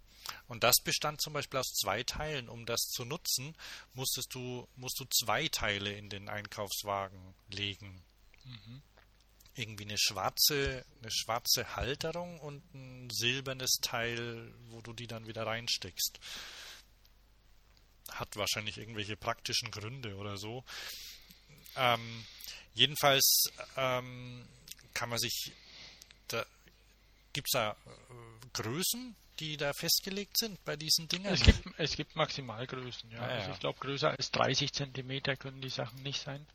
Und das bestand zum Beispiel aus zwei Teilen. Um das zu nutzen, musstest du, musst du zwei Teile in den Einkaufswagen legen. Mhm. Irgendwie eine schwarze, eine schwarze Halterung und ein silbernes Teil, wo du die dann wieder reinsteckst. Hat wahrscheinlich irgendwelche praktischen Gründe oder so. Ähm, jedenfalls ähm, kann man sich da gibt es da äh, Größen, die da festgelegt sind bei diesen Dingen? Es gibt, es gibt Maximalgrößen, ja. Ah, ja. Also ich glaube, größer als 30 Zentimeter können die Sachen nicht sein.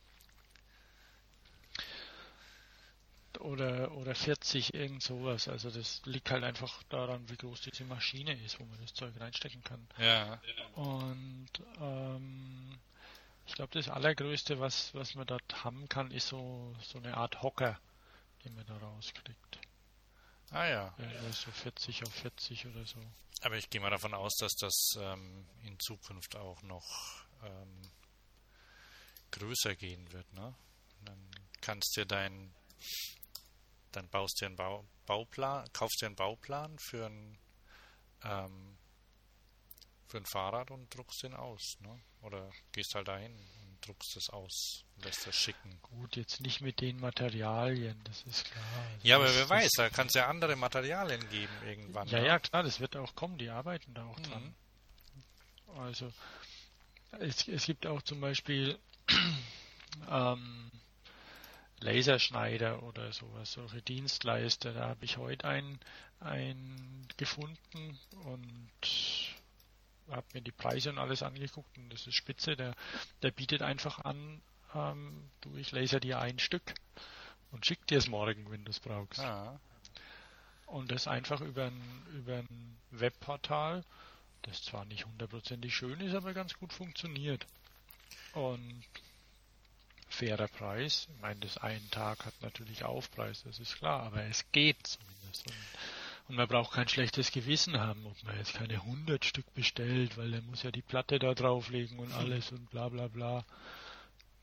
Oder, oder 40, irgend sowas. Also das liegt halt einfach daran, wie groß diese Maschine ist, wo man das Zeug reinstecken kann. Ja. Und ähm, ich glaube, das Allergrößte, was, was man dort haben kann, ist so, so eine Art Hocker, den man da rauskriegt. Ah ja. ja so 40 auf 40 oder so. Aber ich gehe mal davon aus, dass das ähm, in Zukunft auch noch ähm, größer gehen wird, ne? Dann kannst du dein, dann baust dir einen Bau, Bauplan, kaufst dir einen Bauplan für ein ähm, für ein Fahrrad und druckst den aus, ne? Oder gehst halt dahin druckst es aus und lässt das schicken. Gut, jetzt nicht mit den Materialien, das ist klar. Also ja, aber wer weiß, da kann es ja andere Materialien geben irgendwann. Ja, ja, ja, klar, das wird auch kommen, die arbeiten da auch mhm. dran. Also, es, es gibt auch zum Beispiel (clears throat) ähm, Laserschneider oder sowas, solche Dienstleister. Da habe ich heute einen, einen gefunden und habe mir die Preise und alles angeguckt und das ist spitze. Der, der bietet einfach an, ähm, du, ich laser dir ein Stück und schick dir es morgen, wenn du es brauchst. Ah. Und das einfach über ein, über ein Webportal, das zwar nicht hundertprozentig schön ist, aber ganz gut funktioniert. Und fairer Preis. Ich meine, das einen Tag hat natürlich Aufpreis, das ist klar, aber es geht zumindest. Und und man braucht kein schlechtes Gewissen haben, ob man jetzt keine 100 Stück bestellt, weil der muss ja die Platte da drauflegen und alles und bla bla bla.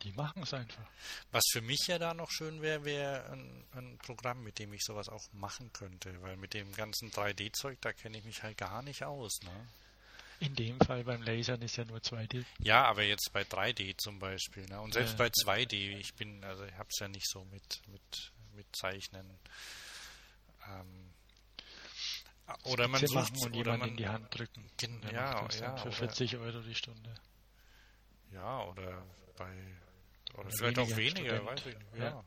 Die machen es einfach. Was für mich ja da noch schön wäre, wäre ein, ein, Programm, mit dem ich sowas auch machen könnte, weil mit dem ganzen 3D-Zeug, da kenne ich mich halt gar nicht aus. Ne? In dem Fall beim Lasern ist ja nur 2D. Ja, aber jetzt bei 3D zum Beispiel. Ne? Und selbst ja. bei 2D, ich bin, also ich habe es ja nicht so mit, mit, mit Zeichnen. Ähm, oder man sucht und jemanden man, in die Hand drücken. Gen, ja, ja, für 40 Euro die Stunde. Ja, oder bei oder, vielleicht auch weniger, Student. weiß ich nicht. Ja. ja.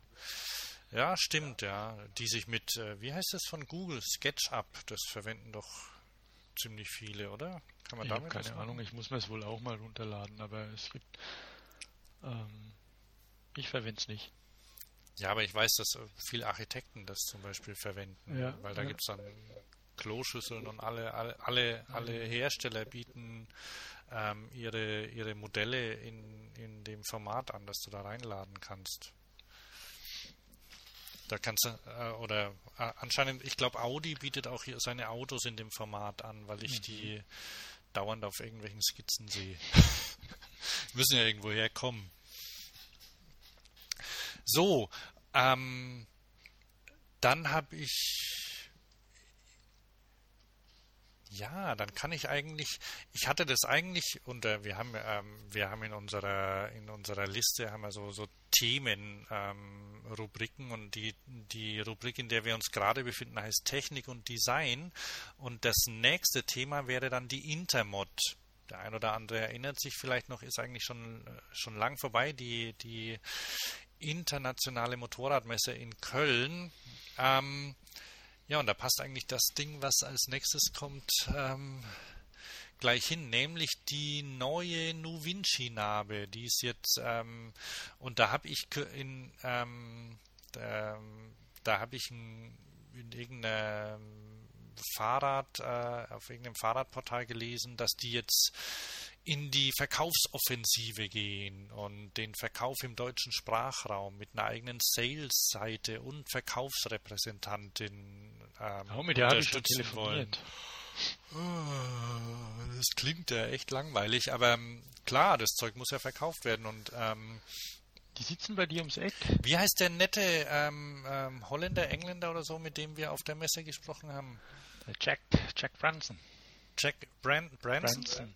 ja. stimmt, ja. Die sich mit, äh, wie heißt das von Google, SketchUp, das verwenden doch ziemlich viele, oder? Kann man ich damit keine Ahnung, ich muss mir es wohl auch mal runterladen, aber es gibt ähm, ich verwende es nicht. Ja, aber ich weiß, dass viele Architekten das zum Beispiel verwenden, ja, weil da ja. gibt es dann Kloschüsseln und alle, alle, alle, alle Hersteller bieten ähm, ihre, ihre Modelle in, in dem Format an, dass du da reinladen kannst. Da kannst du, äh, oder äh, anscheinend, ich glaube, Audi bietet auch hier seine Autos in dem Format an, weil ich mhm. die dauernd auf irgendwelchen Skizzen sehe. (laughs) Müssen ja irgendwo herkommen. So, ähm, dann habe ich ja, dann kann ich eigentlich, ich hatte das eigentlich, und äh, wir haben, ähm, wir haben in unserer, in unserer Liste haben wir so, so Themen, ähm, Rubriken und die, die Rubrik, in der wir uns gerade befinden, heißt Technik und Design. Und das nächste Thema wäre dann die Intermod. Der ein oder andere erinnert sich vielleicht noch, ist eigentlich schon, äh, schon lang vorbei, die, die internationale Motorradmesse in Köln. Ähm, ja, und da passt eigentlich das Ding, was als nächstes kommt, ähm, gleich hin, nämlich die neue Nuvinci-Narbe, die ist jetzt, ähm, und da habe ich in, ähm, da, da habe ich ein, in irgendeinem Fahrrad, äh, auf irgendeinem Fahrradportal gelesen, dass die jetzt in die Verkaufsoffensive gehen und den Verkauf im deutschen Sprachraum mit einer eigenen Sales-Seite und Verkaufsrepräsentantin ähm, oh, mit der unterstützen wollen. Das klingt ja echt langweilig, aber ähm, klar, das Zeug muss ja verkauft werden und ähm, die sitzen bei dir ums Eck. Wie heißt der nette ähm, ähm, Holländer, Engländer oder so, mit dem wir auf der Messe gesprochen haben? Jack, Jack Branson. Jack Brand, Branson. Branson.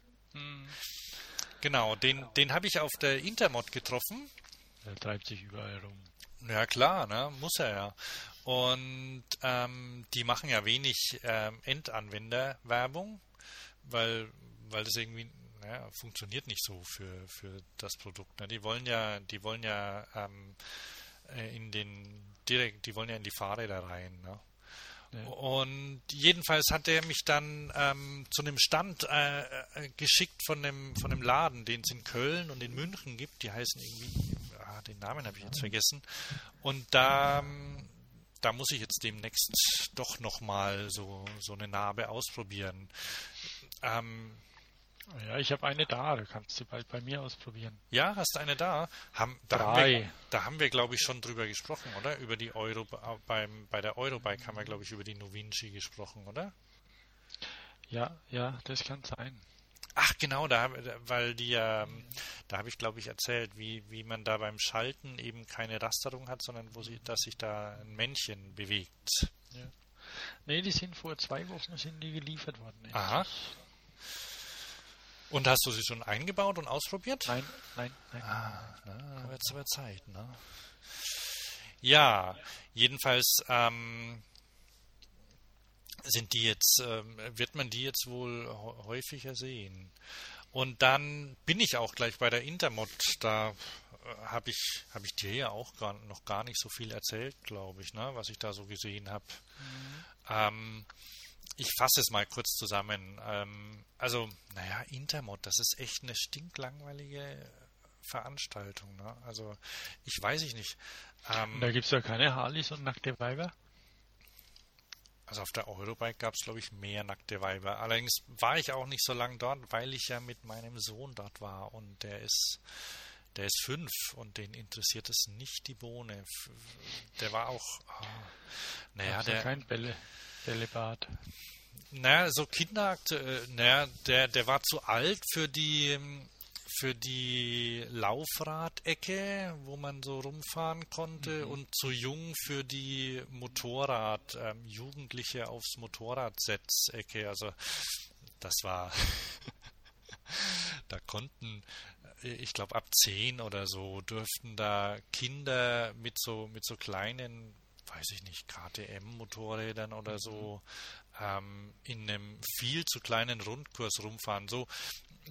Genau, den, den habe ich auf der Intermod getroffen. der treibt sich überall rum. Ja klar, ne? muss er ja. Und ähm, die machen ja wenig ähm, Endanwenderwerbung, weil, weil das irgendwie naja, funktioniert nicht so für, für das Produkt. Ne? Die wollen ja, die wollen ja ähm, äh, in den direkt, die wollen ja in die Fahrräder rein. Ne? Und jedenfalls hat er mich dann ähm, zu einem Stand äh, äh, geschickt von dem, von dem Laden, den es in Köln und in München gibt. Die heißen irgendwie, ah, den Namen habe ich jetzt vergessen. Und da, ähm, da muss ich jetzt demnächst doch nochmal so, so eine Narbe ausprobieren. Ähm, Ja, ich habe eine da, da kannst du bald bei mir ausprobieren. ja, hast du eine da? Haben, da, haben Drei. wir, da haben wir, glaube ich, schon drüber gesprochen, oder? Über die Euro, beim, bei der Eurobike haben wir, glaube ich, über die Novinci gesprochen, oder? Ja, ja, das kann sein. Ach genau, da, weil die ja, da habe ich glaube ich erzählt, wie, wie man da beim Schalten eben keine Rasterung hat, sondern wo sie, dass sich da ein Männchen bewegt. Nee, die sind vor zwei Wochen sind die geliefert worden. Aha. Und hast du sie schon eingebaut und ausprobiert? Nein, nein, nein. Ah, na, wird's aber Zeit, ne? Ja, jedenfalls ähm, sind die jetzt, ähm, wird man die jetzt wohl hä- häufiger sehen. Und dann bin ich auch gleich bei der Intermod. Da äh, habe ich, habe ich dir ja auch gar, noch gar nicht so viel erzählt, glaube ich, ne, was ich da so gesehen habe. Ähm, ich fasse es mal kurz zusammen. Ähm, also, naja, Intermod, das ist echt eine stinklangweilige Veranstaltung. Ne? Also, ich weiß ich nicht. Ähm, Da gibt es ja keine Harleys und nackte Weiber. also auf der Eurobike gab es, glaube ich, mehr nackte Weiber. Allerdings war ich auch nicht so lange dort, weil ich ja mit meinem Sohn dort war und der ist, der ist fünf und den interessiert es nicht die Bohne. Der war auch, ah, naja, der, kein Bälle, Bällebad. naja, so Kinderakt, naja, der, der war zu alt für die, für die Laufradecke, wo man so rumfahren konnte, und zu jung für die Motorrad, ähm, Jugendliche aufs Motorradsetz-Ecke. Also, das war, (laughs) da konnten, ich glaube, ab 10 oder so dürften da Kinder mit so, mit so kleinen, weiß ich nicht, KTM-Motorrädern oder so, ähm, in einem viel zu kleinen Rundkurs rumfahren. So,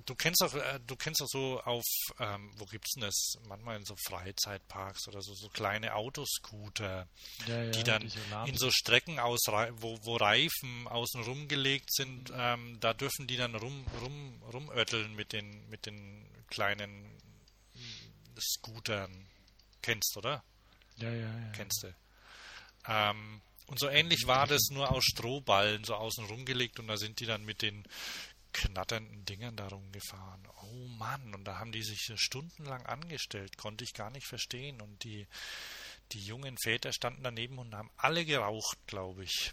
du kennst auch, äh, du kennst auch so auf, ähm, wo gibt's denn das? Manchmal in so Freizeitparks oder so, so kleine Autoscooter, Ja, ja, die dann in so Strecken aus, wo, wo Reifen außen rumgelegt sind, ähm, da dürfen die dann rum, rum, rumötteln mit den, mit den kleinen mm, Scootern. Kennst, oder? ja, ja, ja. Kennst du. Ähm, und so ähnlich war das nur aus Strohballen so außen rumgelegt und da sind die dann mit den knatternden Dingern da rumgefahren. Oh Mann, und da haben die sich stundenlang angestellt, konnte ich gar nicht verstehen. Und die, die jungen Väter standen daneben und haben alle geraucht, glaube ich.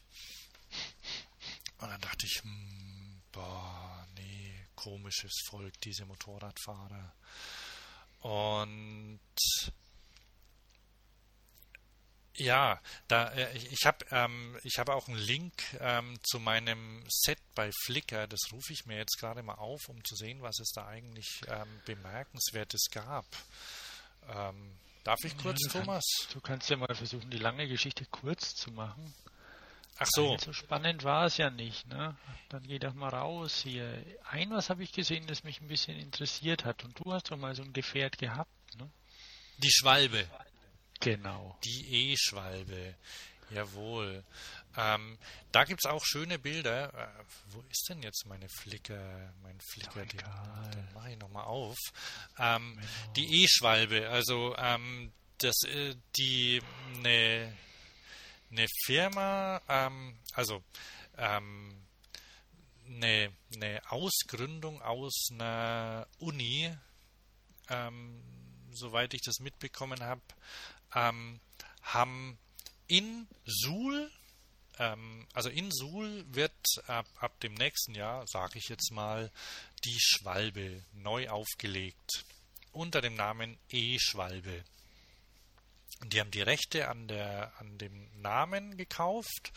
Und dann dachte ich, hm, boah, nee, komisches Volk, diese Motorradfahrer. Und ja, da äh, ich, habe ähm, ich habe auch einen Link ähm, zu meinem Set bei Flickr. Das rufe ich mir jetzt gerade mal auf, um zu sehen, was es da eigentlich ähm, bemerkenswertes gab. Ähm, darf ich kurz, du Thomas? Kannst, du kannst ja mal versuchen, die lange Geschichte kurz zu machen. Ach so, So spannend war es ja nicht, ne? Dann geh doch mal raus hier. Ein was habe ich gesehen, das mich ein bisschen interessiert hat. Und du hast doch mal so ein Gefährt gehabt, ne? die Schwalbe. Genau. Die E-Schwalbe. Jawohl. Ähm, da gibt es auch schöne Bilder. Äh, wo ist denn jetzt meine Flickr, mein Flickr? Den, den mache ich nochmal auf. Ähm, die E-Schwalbe, also ähm, das, äh, die eine ne Firma, ähm, also ähm, eine, eine Ausgründung aus einer Uni, ähm, soweit ich das mitbekommen habe, ähm, haben in Suhl, ähm, also in Suhl wird ab, ab dem nächsten Jahr, sage ich jetzt mal, die Schwalbe neu aufgelegt unter dem Namen E-Schwalbe. Die haben die Rechte an, der, an dem Namen gekauft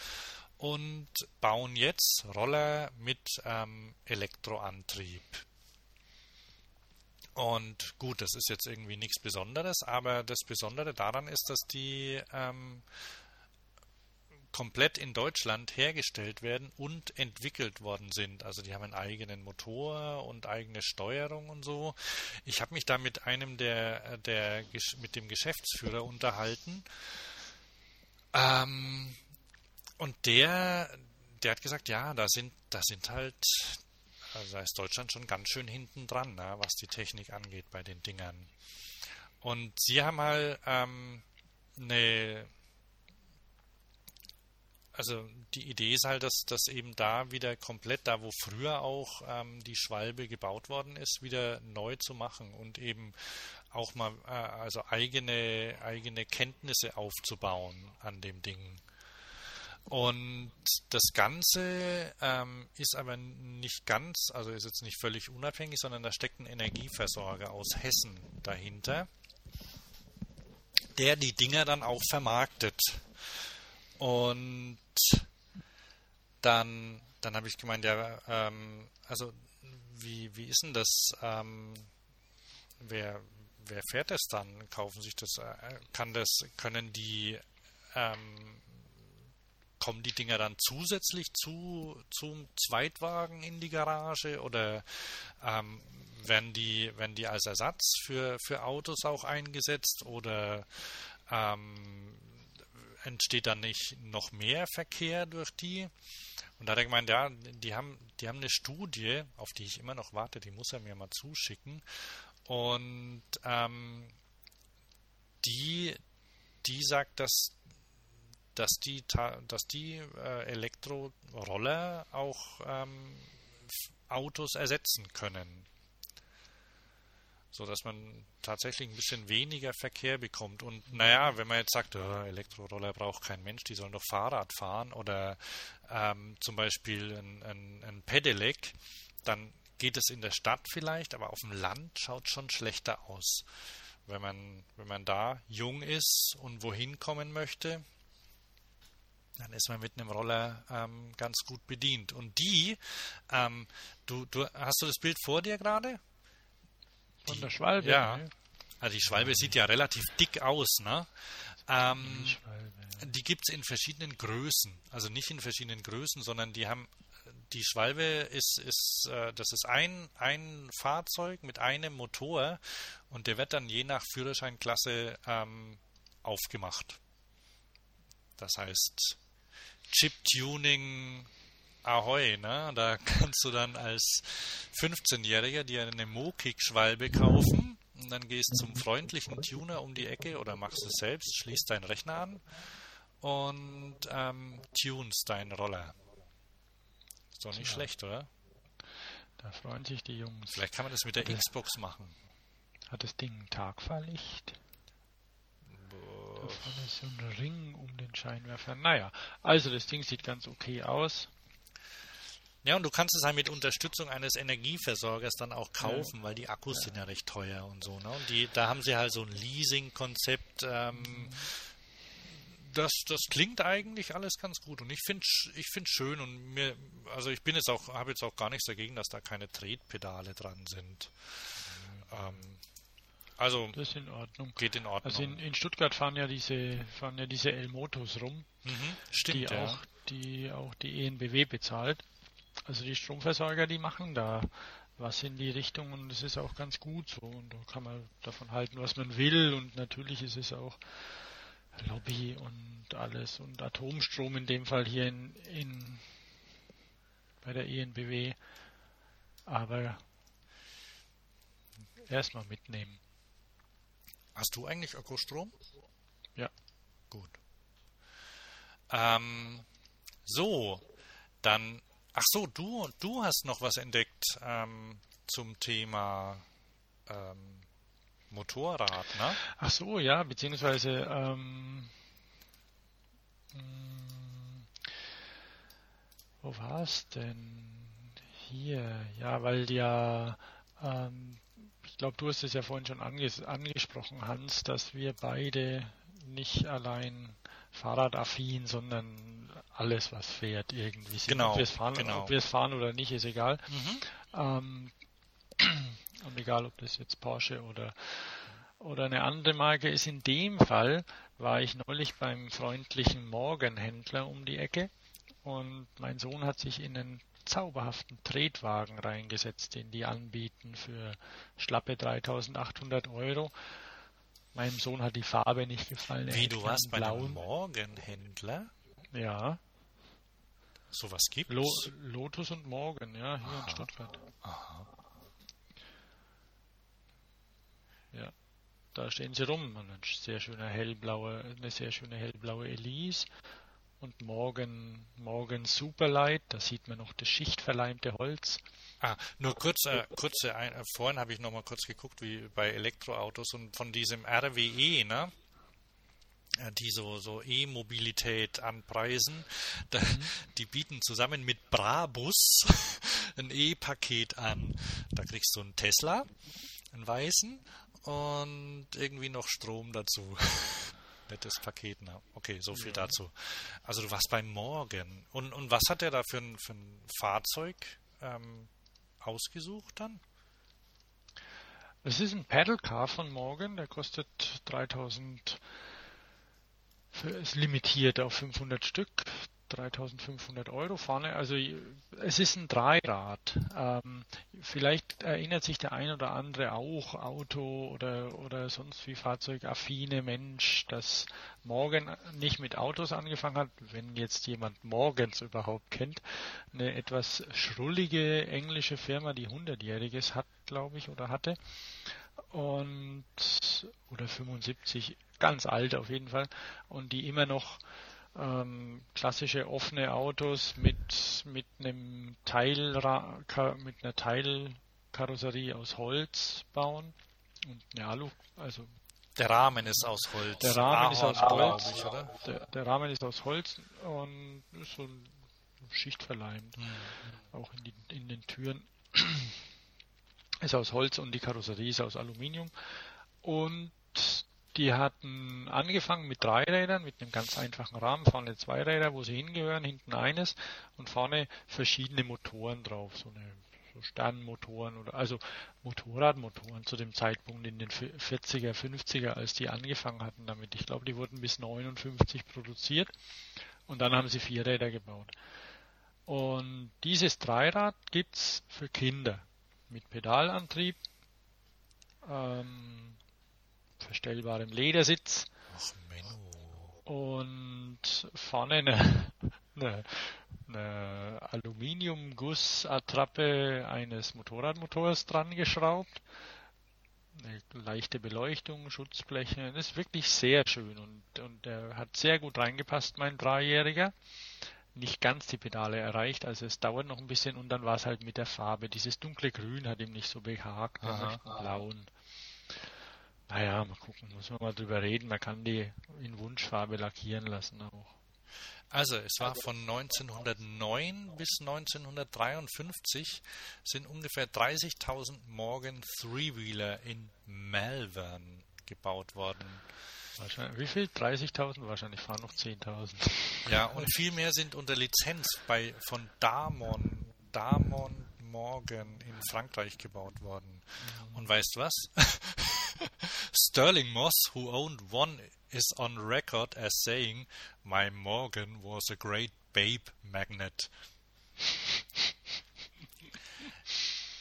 und bauen jetzt Roller mit ähm, Elektroantrieb. Und gut, das ist jetzt irgendwie nichts Besonderes, aber das Besondere daran ist, dass die ähm, komplett in Deutschland hergestellt werden und entwickelt worden sind. Also die haben einen eigenen Motor und eigene Steuerung und so. Ich habe mich da mit einem der, der mit dem Geschäftsführer unterhalten. Ähm, und der, der hat gesagt, ja, da sind, da sind halt, also da ist Deutschland schon ganz schön hinten dran, ne, was die Technik angeht bei den Dingern. Und sie haben halt ähm, eine also die Idee ist halt, dass, dass eben da wieder komplett, da wo früher auch ähm, die Schwalbe gebaut worden ist, wieder neu zu machen und eben auch mal äh, also eigene, eigene Kenntnisse aufzubauen an dem Ding. Und das Ganze ähm, ist aber nicht ganz, also ist jetzt nicht völlig unabhängig, sondern da steckt ein Energieversorger aus Hessen dahinter, der die Dinger dann auch vermarktet. Und dann, dann habe ich gemeint, ja, ähm, also wie, wie ist denn das? Ähm, wer, wer fährt das dann? Kaufen sich das? Äh, kann das, können die ähm, kommen die Dinger dann zusätzlich zu zum Zweitwagen in die Garage oder ähm, werden die werden die als Ersatz für für Autos auch eingesetzt oder ähm, entsteht dann nicht noch mehr Verkehr durch die? Und da hat er gemeint, ja, die haben, die haben eine Studie, auf die ich immer noch warte, die muss er mir mal zuschicken. Und ähm, die, die sagt, dass dass die, dass die äh, Elektroroller auch ähm, Autos ersetzen können. So dass man tatsächlich ein bisschen weniger Verkehr bekommt. Und naja, wenn man jetzt sagt, oh, Elektroroller braucht kein Mensch, die sollen doch Fahrrad fahren oder ähm, zum Beispiel ein, ein, ein Pedelec, dann geht es in der Stadt vielleicht, aber auf dem Land schaut es schon schlechter aus. Wenn man, wenn man da jung ist und wohin kommen möchte, dann ist man mit einem Roller ähm, ganz gut bedient. Und die, ähm, du, du hast du das Bild vor dir gerade? Von der Schwalbe. Ja. Also die Schwalbe sieht ja relativ dick aus, ne? Ähm, die, Schwalbe, ja. die gibt es in verschiedenen Größen. Also nicht in verschiedenen Größen, sondern die haben die Schwalbe ist, ist äh, das ist ein, ein Fahrzeug mit einem Motor und der wird dann je nach Führerscheinklasse ähm, aufgemacht. Das heißt, Chip-Tuning Ahoi, ne? Da (laughs) kannst du dann als 15-Jähriger dir eine Mokik-Schwalbe kaufen und dann gehst zum freundlichen Tuner um die Ecke oder machst es selbst, schließt deinen Rechner an und ähm, tunst deinen Roller. Ist doch nicht ja. schlecht, oder? Da freuen sich die Jungs. Vielleicht kann man das mit der Xbox machen. Hat das Ding Tagfahrlicht? Vorne ist so ein Ring um den Scheinwerfer. Naja, also das Ding sieht ganz okay aus. Ja, und du kannst es halt mit Unterstützung eines Energieversorgers dann auch kaufen, ja. weil die Akkus ja. sind ja recht teuer und so. Ne? Und die, da haben sie halt so ein Leasing-Konzept. Ähm, mhm. das, das klingt eigentlich alles ganz gut und ich finde ich finde schön und mir also ich bin jetzt auch habe jetzt auch gar nichts dagegen, dass da keine Tretpedale dran sind. Mhm. Ähm, also das ist in Ordnung. Geht in Ordnung. Also in, in Stuttgart fahren ja diese fahren ja diese L-Motos rum, mhm, stimmt, die ja. auch die auch die ENBW bezahlt. Also die Stromversorger, die machen da was in die Richtung und es ist auch ganz gut so und da kann man davon halten, was man will und natürlich ist es auch Lobby und alles und Atomstrom in dem Fall hier in, in bei der ENBW, aber erstmal mitnehmen. Hast du eigentlich Ökostrom? Ja. Gut. Ähm, so, dann. Ach so, du, du hast noch was entdeckt ähm, zum Thema ähm, Motorrad, ne? Ach so, ja, beziehungsweise ähm, hm, wo war es denn? Hier, ja, weil ja ähm, ich glaube, du hast es ja vorhin schon anges angesprochen, Hans, dass wir beide nicht allein Fahrradaffin, sondern alles, was fährt, irgendwie. Genau, Ob wir es fahren, genau. fahren oder nicht, ist egal. Mhm. Ähm, (clears throat) und egal, ob das jetzt Porsche oder, oder eine andere Marke ist. In dem Fall war ich neulich beim freundlichen Morgenhändler um die Ecke und mein Sohn hat sich in einen zauberhaften Tretwagen reingesetzt, den die anbieten für schlappe 3800 Euro. Meinem Sohn hat die Farbe nicht gefallen. er Wie, du warst bei einem blauen. Morgenhändler? Ja, Sowas gibt's? Lo Lotus und Morgen, ja, hier in Stuttgart. Aha. Ja, da stehen sie rum. Ein sehr schöner hellblaue, eine sehr schöne hellblaue Elise. Und morgen, morgen Superlight, da sieht man noch das schichtverleimte Holz. Ah, nur kurz, äh, kurze, ein, äh, vorhin habe ich noch mal kurz geguckt, wie bei Elektroautos und von diesem RWE, ne? Äh, Die so, so E-Mobilität anpreisen, da, die bieten zusammen mit Brabus (laughs) ein E-Paket an. Da kriegst du einen Tesla, einen weißen und irgendwie noch Strom dazu. (laughs) Nettes Paket, ne? Okay, so viel dazu. Also du warst bei Morgen. Und, und was hat der da für ein, für ein Fahrzeug ähm, ausgesucht dann? Es ist ein Pedal Car von Morgan, der kostet 3000, für- ist limitiert auf 500 Stück, 3500 Euro vorne. Also es ist ein Dreirad. Ähm, vielleicht erinnert sich der ein oder andere auch, Auto oder, oder sonst wie fahrzeugaffine Mensch, dass Morgan nicht mit Autos angefangen hat, wenn jetzt jemand Morgans überhaupt kennt. Eine etwas schrullige englische Firma, die 100-jähriges hat, glaube ich, oder hatte und oder 75, ganz alt auf jeden Fall, und die immer noch ähm, klassische offene Autos mit mit einem Teilra Ka- mit einer Teilkarosserie aus Holz bauen und eine Alu, also Der Rahmen ist aus Holz. der Rahmen ist aus Ahorn, Holz, ich, oder? Der, der Rahmen ist aus Holz und ist so schichtverleimt, auch in, die, in den Türen. (clears throat) ist aus Holz und die Karosserie ist aus Aluminium. Und die hatten angefangen mit drei Rädern, mit einem ganz einfachen Rahmen, vorne zwei Räder, wo sie hingehören, hinten eines und vorne verschiedene Motoren drauf, so eine so Sternmotoren oder also Motorradmotoren zu dem Zeitpunkt in den 40er, 50er, als die angefangen hatten damit. Ich glaube, die wurden bis 59 produziert und dann haben sie vier Räder gebaut. Und dieses Dreirad gibt's für Kinder mit Pedalantrieb, ähm, verstellbarem Ledersitz Ach, und vorne eine, (laughs) eine, eine Aluminiumgussattrappe eines Motorradmotors dran geschraubt. Eine leichte Beleuchtung, Schutzbleche. Das ist wirklich sehr schön und, und er hat sehr gut reingepasst, mein Dreijähriger. Nicht ganz die Pedale erreicht, also es dauert noch ein bisschen und dann war es halt mit der Farbe. Dieses dunkle Grün hat ihm nicht so behagt, Aha. möchten blauen. Naja, mal gucken, muss man mal drüber reden. Man kann die in Wunschfarbe lackieren lassen auch. Also, es war von 1909 bis 1953 sind ungefähr 30.000 Morgan Three-Wheeler in Malvern gebaut worden. Wahrscheinlich, wie viel? 30.000? Wahrscheinlich fahren noch 10.000. Ja, und viel mehr sind unter Lizenz bei, von Damon, Damon Morgan in Frankreich gebaut worden. Und weißt was? Sterling Moss, who owned one, is on record as saying, My Morgan was a great babe magnet.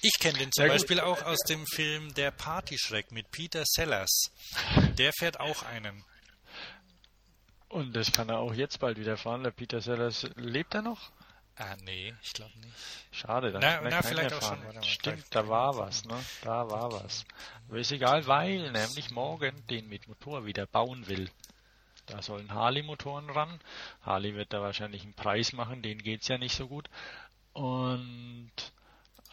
Ich kenne den zum. Beispiel auch aus dem Film Der Partyschreck mit Peter Sellers. Der fährt auch einen. Und das kann er auch jetzt bald wieder fahren. Der Peter Sellers, lebt er noch? Ah, nee, ich glaube nicht. Schade, da Na, kann er na, vielleicht mehr auch schon. mal, Stimmt, vielleicht- da war was, ne? Da war was. Aber ist egal, weil nämlich morgen den mit Motor wieder bauen will. Da sollen Harley-Motoren ran. Harley wird da wahrscheinlich einen Preis machen, denen geht's ja nicht so gut. Und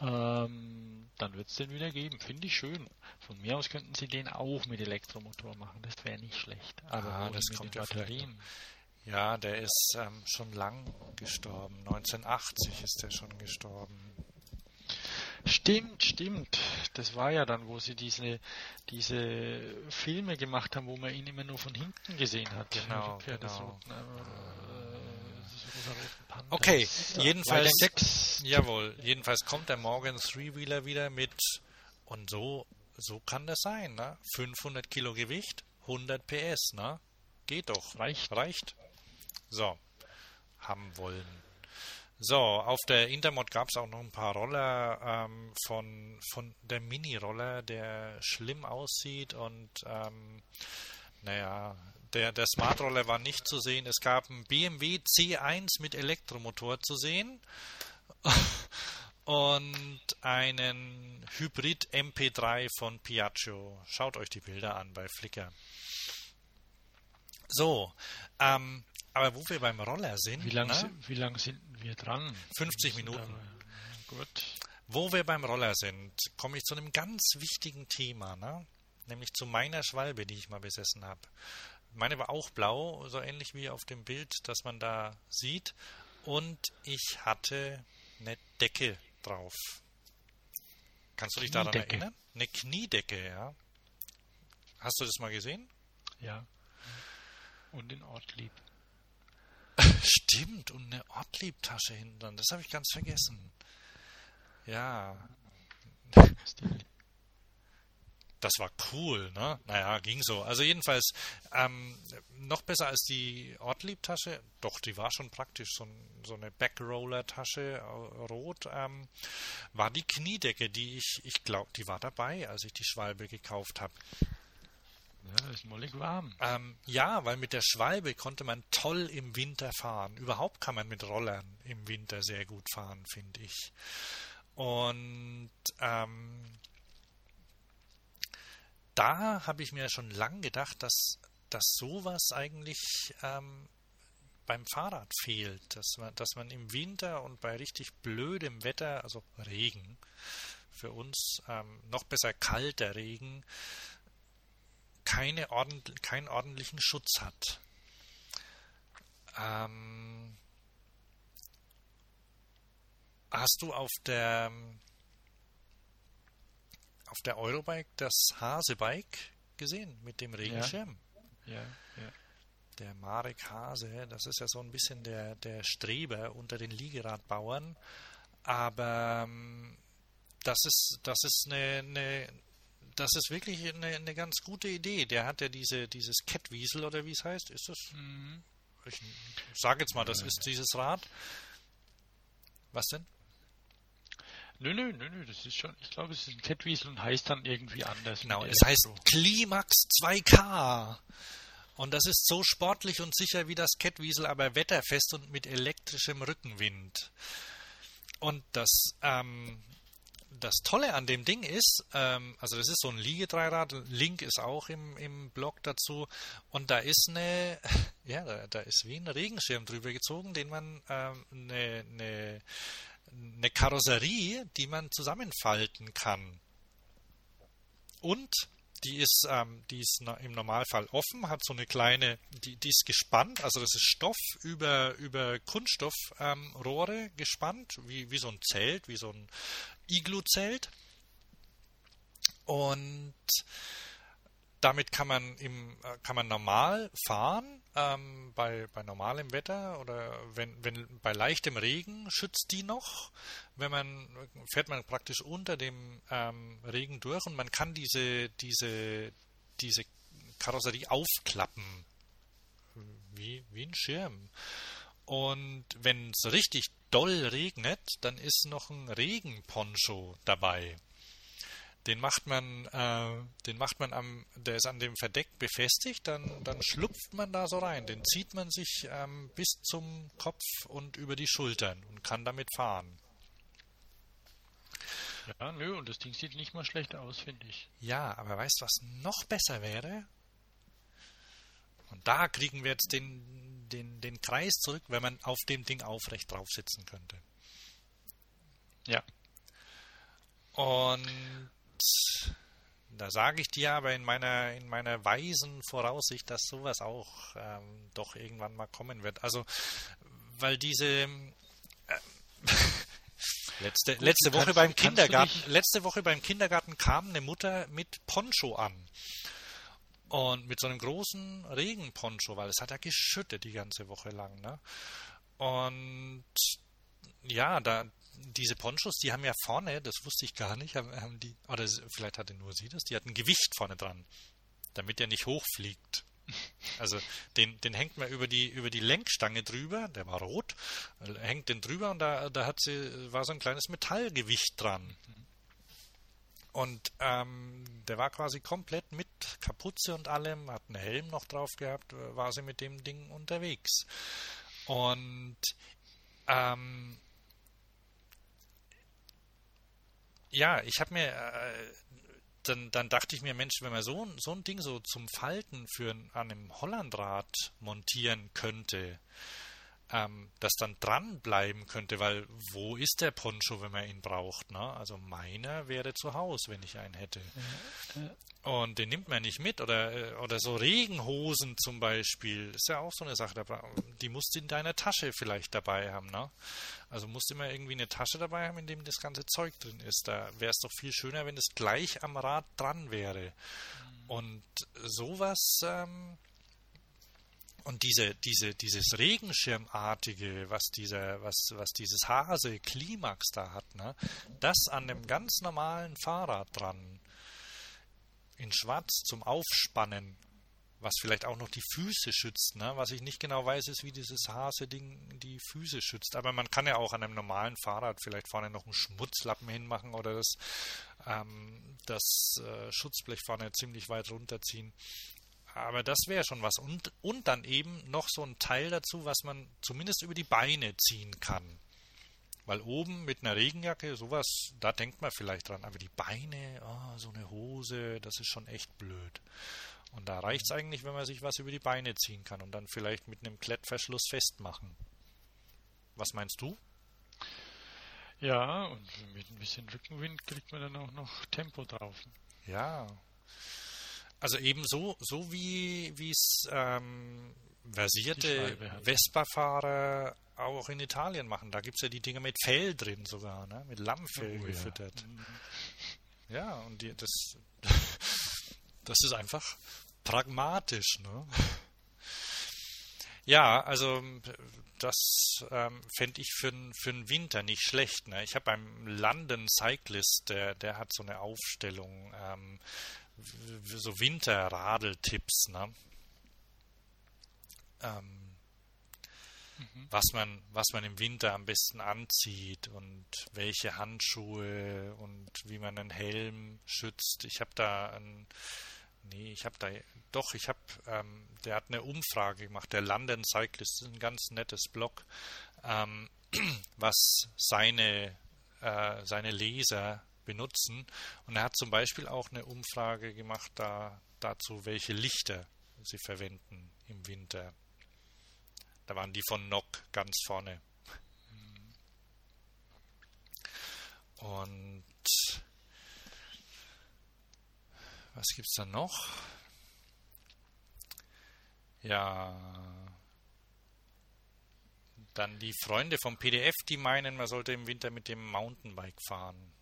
ähm, dann wird's den wieder geben. Finde ich schön. Von mir aus könnten sie den auch mit Elektromotor machen. Das wäre nicht schlecht. Aber Ah, das mit kommt den Batterien. Ja, der ist ähm, schon lang gestorben. 1980 ist er schon gestorben. Stimmt, stimmt. Das war ja dann, wo sie diese, diese Filme gemacht haben, wo man ihn immer nur von hinten gesehen hat. Genau, genau. roten, äh, Okay, jedenfalls, jawohl, jedenfalls kommt der Morgan Three-Wheeler wieder mit und so, so kann das sein, ne? 500 Kilo Gewicht, 100 PS, ne? Geht doch. Reicht. Reicht. So, haben wollen. So, auf der Intermod gab es auch noch ein paar Roller ähm, von, von der Mini-Roller, der schlimm aussieht und ähm, naja, der, der Smart Roller war nicht zu sehen. Es gab einen BMW C1 mit Elektromotor zu sehen (laughs) und einen Hybrid MP3 von Piaggio. Schaut euch die Bilder an bei Flickr. So, ähm, aber wo wir beim Roller sind. Wie lange ne? lang sind wir dran? 50 Minuten. Aber, gut. Wo wir beim Roller sind, komme ich zu einem ganz wichtigen Thema, ne? nämlich zu meiner Schwalbe, die ich mal besessen habe. Meine war auch blau, so ähnlich wie auf dem Bild, das man da sieht. Und ich hatte eine Decke drauf. Kannst du dich daran erinnern? Eine Kniedecke, ja. Hast du das mal gesehen? Ja. Und in Ortlieb. Stimmt, und eine Ortlieb-Tasche hinten dran. Das habe ich ganz vergessen. Ja. Das war cool, ne? Naja, ging so. Also jedenfalls ähm, noch besser als die Ortlieb-Tasche. Doch, die war schon praktisch so, so eine Backroller-Tasche, äh, rot. Ähm, war die Kniedecke, die ich, ich glaube, die war dabei, als ich die Schwalbe gekauft habe. Ja, ist mollig warm. Ähm, ja, weil mit der Schwalbe konnte man toll im Winter fahren. Überhaupt kann man mit Rollern im Winter sehr gut fahren, finde ich. Und ähm, da habe ich mir schon lange gedacht, dass, dass sowas eigentlich ähm, beim Fahrrad fehlt, dass man, dass man im Winter und bei richtig blödem Wetter, also Regen, für uns ähm, noch besser kalter Regen, keine ordent keinen ordentlichen Schutz hat. Ähm, hast du auf der auf der Eurobike das Hase-Bike gesehen mit dem Regenschirm. Ja. ja, ja. Der Marek Hase, das ist ja so ein bisschen der, der Streber unter den Liegeradbauern. Aber ähm, das ist, das ist eine, eine das ist wirklich eine, eine, ganz gute Idee. Der hat ja diese, dieses Kettwiesel oder wie es heißt. Ist das? Mhm. Ich sage jetzt mal, das ist dieses Rad. Was denn? Nö, nö, nö, nö, das ist schon, ich glaube, es ist ein Kettwiesel und heißt dann irgendwie anders. Genau, es heißt Klimax 2K. Und das ist so sportlich und sicher wie das Kettwiesel, aber wetterfest und mit elektrischem Rückenwind. Und das, ähm, das Tolle an dem Ding ist, ähm, also das ist so ein Liegedreirad, Link ist auch im, im Blog dazu und da ist eine, (laughs) ja, da, da ist wie ein Regenschirm drüber gezogen, den man ähm, eine, eine eine Karosserie, die man zusammenfalten kann. Und die ist, ähm, die ist im Normalfall offen, hat so eine kleine, die, die ist gespannt, also das ist Stoff über, über Kunststoffrohre ähm, gespannt, wie, wie so ein Zelt, wie so ein Iglu-Zelt. Und damit kann man im, äh, kann man normal fahren ähm, bei, bei normalem Wetter oder wenn, wenn bei leichtem Regen schützt die noch. Wenn man fährt man praktisch unter dem ähm, Regen durch und man kann diese diese diese Karosserie aufklappen wie wie ein Schirm. Und wenn es richtig doll regnet, dann ist noch ein Regenponcho dabei. Den macht man, äh, den macht man am, der ist an dem Verdeck befestigt, dann, dann schlupft man da so rein. Den zieht man sich ähm, bis zum Kopf und über die Schultern und kann damit fahren. Ja, nö, und das Ding sieht nicht mal schlecht aus, finde ich. Ja, aber weißt du, was noch besser wäre? Und da kriegen wir jetzt den, den, den Kreis zurück, wenn man auf dem Ding aufrecht drauf sitzen könnte. Ja. Und da sage ich dir aber in meiner, in meiner weisen Voraussicht, dass sowas auch ähm, doch irgendwann mal kommen wird. Also, weil diese äh, (laughs) letzte, Gut, letzte Woche beim Kindergarten, letzte Woche beim Kindergarten kam eine Mutter mit Poncho an. Und mit so einem großen Regenponcho, weil es hat ja geschüttet die ganze Woche lang, ne? Und ja, da diese Ponchos, die haben ja vorne, das wusste ich gar nicht, haben, haben die, oder vielleicht hatte nur sie das, die hatten Gewicht vorne dran, damit der nicht hochfliegt. Also den, den hängt man über die, über die Lenkstange drüber, der war rot, hängt den drüber und da, da hat sie, war so ein kleines Metallgewicht dran. Und ähm, der war quasi komplett mit Kapuze und allem, hat einen Helm noch drauf gehabt, war sie mit dem Ding unterwegs. Und ähm, ja, ich habe mir äh, dann, dann dachte ich mir, Mensch, wenn man so, so ein Ding so zum Falten für an einem Hollandrad montieren könnte, ähm, das dann dranbleiben könnte, weil wo ist der Poncho, wenn man ihn braucht? Ne? Also meiner wäre zu Hause, wenn ich einen hätte. Und den nimmt man nicht mit. Oder, äh, oder so Regenhosen zum Beispiel. Ist ja auch so eine Sache. Die musst du in deiner Tasche vielleicht dabei haben. Ne? Also musst du immer irgendwie eine Tasche dabei haben, in dem das ganze Zeug drin ist. Da wäre es doch viel schöner, wenn es gleich am Rad dran wäre. Mhm. Und sowas. Ähm, und diese, diese, dieses Regenschirmartige, was dieser, was, was dieses Hase Klimax da hat, ne, das an dem ganz normalen Fahrrad dran, in Schwarz zum Aufspannen, was vielleicht auch noch die Füße schützt, ne? Was ich nicht genau weiß, ist, wie dieses Hase-Ding die Füße schützt. Aber man kann ja auch an einem normalen Fahrrad vielleicht vorne noch einen Schmutzlappen hinmachen oder das, ähm, das äh, Schutzblech vorne ziemlich weit runterziehen. Aber das wäre schon was. Und, und dann eben noch so ein Teil dazu, was man zumindest über die Beine ziehen kann. Weil oben mit einer Regenjacke, sowas, da denkt man vielleicht dran. Aber die Beine, oh, so eine Hose, das ist schon echt blöd. Und da reicht es eigentlich, wenn man sich was über die Beine ziehen kann und dann vielleicht mit einem Klettverschluss festmachen. Was meinst du? Ja, und mit ein bisschen Rückenwind kriegt man dann auch noch Tempo drauf. Ja, also eben so, so wie es ähm, versierte Vespa-Fahrer auch in Italien machen. Da gibt es ja die Dinge mit Fell drin sogar, ne? mit Lammfell oh, gefüttert. Ja, mhm. ja und die, das, (laughs) das ist einfach pragmatisch. Ne? Ja, also das ähm, fände ich für, für den Winter nicht schlecht. Ne? Ich habe beim London Cyclist, der, der hat so eine Aufstellung, ähm, so Winterradeltipps, ne? Ähm, mhm. was man, was man im Winter am besten anzieht und welche Handschuhe und wie man einen Helm schützt. Ich habe da ein, nee, ich habe da, doch, ich habe, ähm, der hat eine Umfrage gemacht, der London Cyclist, ist ein ganz nettes Blog, ähm, (clears throat) was seine, äh, seine Leser benutzen. Und er hat zum Beispiel auch eine Umfrage gemacht da, dazu, welche Lichter sie verwenden im Winter. Da waren die von Nock ganz vorne. Und was gibt es da noch? Ja, dann die Freunde vom PDF, die meinen, man sollte im Winter mit dem Mountainbike fahren.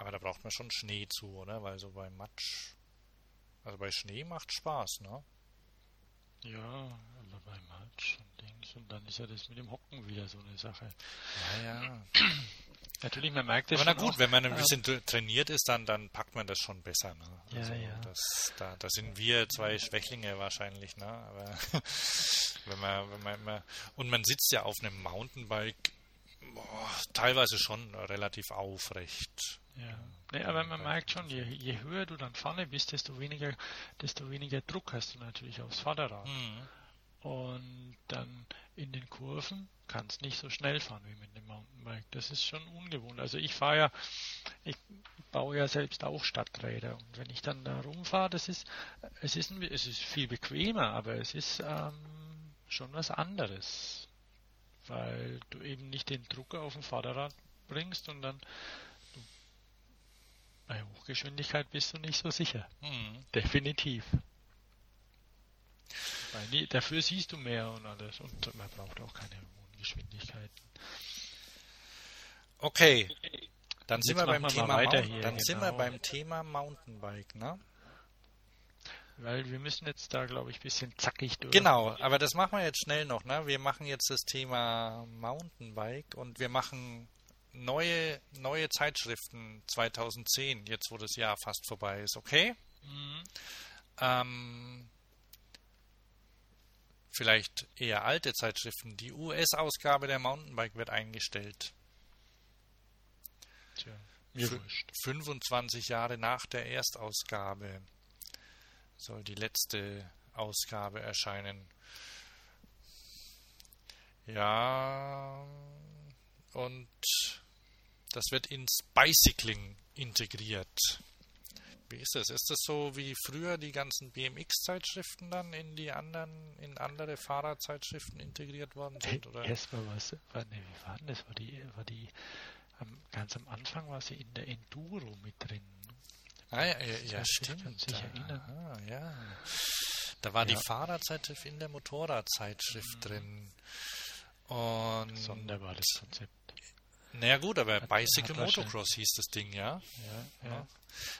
Aber da braucht man schon Schnee zu, oder? Weil so bei Matsch. Also bei Schnee macht Spaß, ne? Ja, aber bei Matsch und Dings. Und dann ist ja das mit dem Hocken wieder so eine Sache. Ja, ja. (clears throat) Natürlich, man merkt das Aber na gut, auch, wenn man ein bisschen äh, trainiert ist, dann, dann packt man das schon besser. Ne? Also ja, ja. Das, da, da sind wir zwei Schwächlinge wahrscheinlich, ne? Aber (laughs) wenn man, wenn man immer. Und man sitzt ja auf einem Mountainbike boah, teilweise schon relativ aufrecht. Ja. Nee, aber man merkt schon, je, je, höher du dann vorne bist, desto weniger, desto weniger Druck hast du natürlich aufs Vorderrad. Mhm. Und dann in den Kurven kannst nicht so schnell fahren wie mit dem Mountainbike. Das ist schon ungewohnt. Also ich fahre ja, ich baue ja selbst auch Stadträder und wenn ich dann da rumfahre, das ist, es ist, ein, es ist viel bequemer, aber es ist ähm, schon was anderes, weil du eben nicht den Druck auf dem Vorderrad bringst und dann bei Hochgeschwindigkeit bist du nicht so sicher. Mhm. Definitiv. Weil dafür siehst du mehr und alles und man braucht auch keine hohen Geschwindigkeiten. Okay, dann sind wir beim Thema hier, dann genau. sind wir beim Thema Mountainbike, ne? Weil wir müssen jetzt da, glaube ich, ein bisschen zackig durch. Genau, aber das machen wir jetzt schnell noch. Ne? Wir machen jetzt das Thema Mountainbike und wir machen neue, neue Zeitschriften 2010, jetzt wo das Jahr fast vorbei ist, okay? Mhm. Ähm, vielleicht eher alte Zeitschriften. Die US-Ausgabe der Mountainbike wird eingestellt. Tja, mir 25 Jahre nach der Erstausgabe soll die letzte Ausgabe erscheinen. Ja, und das wird ins Bicycling integriert. Wie ist das? Ist das so wie früher die ganzen BMX-Zeitschriften dann in die anderen, in andere Fahrradzeitschriften integriert worden sind? Oder? Erstmal was, war, nee, wie war denn das? War die, war die am, ganz am Anfang war sie in der Enduro mit drin. Ah, ja, ja, ja stimmt. Sich erinnern. Ah, ja. Da war ja. die Fahrradzeitschrift in der Motorradzeitschrift mhm. drin. Und Sonderbar das Konzept. Naja gut, aber hat, Bicycle hat Motocross hieß das Ding, ja? Ja, ja.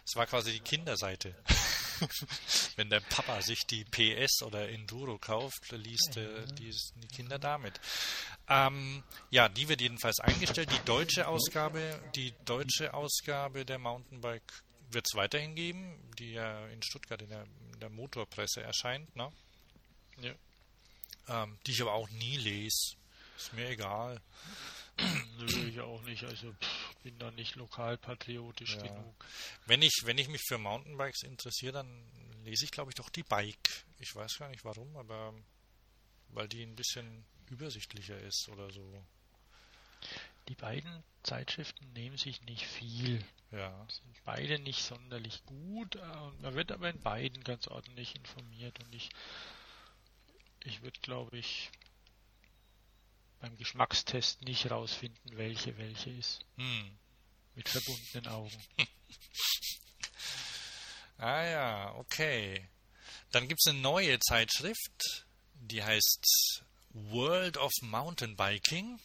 Es war quasi die Kinderseite. (laughs) Wenn der Papa sich die PS oder Enduro kauft, liest ja. die, die, Kinder damit. Ähm, ja, die wird jedenfalls eingestellt. Die deutsche Ausgabe, die deutsche Ausgabe der Mountainbike wird es weiterhin geben, die ja in Stuttgart in der, in der Motorpresse erscheint, ne? Ja. Ähm, die ich aber auch nie lese. Ist mir egal. Nö, ich auch nicht. Also pff, bin da nicht lokalpatriotisch ja. genug. Wenn ich, wenn ich mich für Mountainbikes interessiere, dann lese ich glaube ich doch die Bike. Ich weiß gar nicht warum, aber weil die ein bisschen übersichtlicher ist oder so. Die beiden Zeitschriften nehmen sich nicht viel. Ja. Sind beide nicht sonderlich gut. Äh, man wird aber in beiden ganz ordentlich informiert und ich, ich würde glaube ich beim Geschmackstest nicht rausfinden, welche welche ist. Hm. Mit verbundenen Augen. (laughs) ah ja, okay. Dann gibt es eine neue Zeitschrift, die heißt World of Mountain Biking.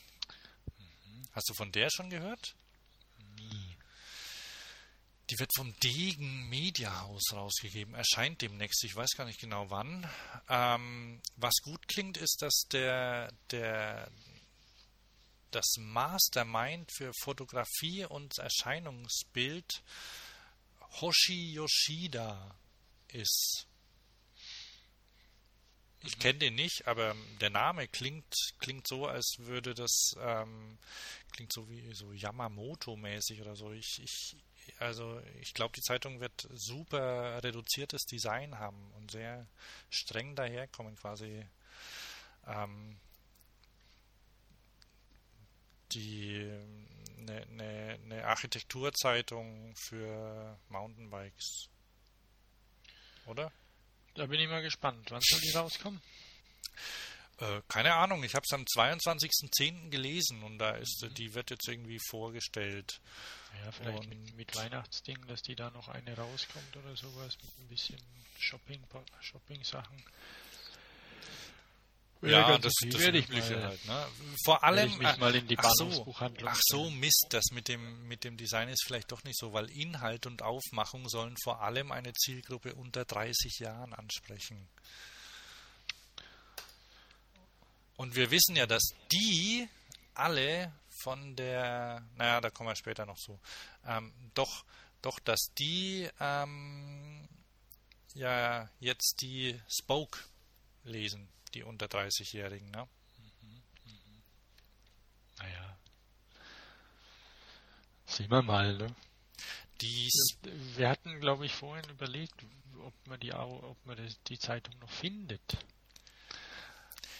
Hast du von der schon gehört? Nie. Die wird vom Degen Media House rausgegeben, erscheint demnächst, ich weiß gar nicht genau wann. Ähm, was gut klingt, ist, dass der, der, das Mastermind für Fotografie und Erscheinungsbild Hoshi Yoshida ist. Ich kenne den nicht, aber der Name klingt, klingt so, als würde das ähm, klingt so wie so Yamamoto-mäßig oder so. Ich, ich, also ich glaube, die Zeitung wird super reduziertes Design haben und sehr streng daherkommen, quasi. Ähm, die eine, eine, eine Architekturzeitung für Mountainbikes. Oder? Da bin ich mal gespannt. Wann soll die rauskommen? Äh, keine Ahnung, ich habe es am 22.10. gelesen und da ist, mhm. die wird jetzt irgendwie vorgestellt. Ja, vielleicht mit, mit, Weihnachtsding, dass die da noch eine rauskommt oder sowas, mit ein bisschen Shopping, Shopping-Sachen. Ja, ja das, das werde ich mal, halt. Ne? Vor allem, ich mich mal in die ach so, ach so, Mist, das mit dem, mit dem Design ist vielleicht doch nicht so, weil Inhalt und Aufmachung sollen vor allem eine Zielgruppe unter 30 Jahren ansprechen. Und wir wissen ja, dass die alle von der, naja, da kommen wir später noch so, ähm, doch, doch, dass die ähm, ja jetzt die Spoke lesen die unter 30-Jährigen. Ne? Mhm, mhm. Naja. Sehen wir mal, ne? Dies wir hatten, glaube ich, vorhin überlegt, ob man die, ob man die Zeitung noch findet.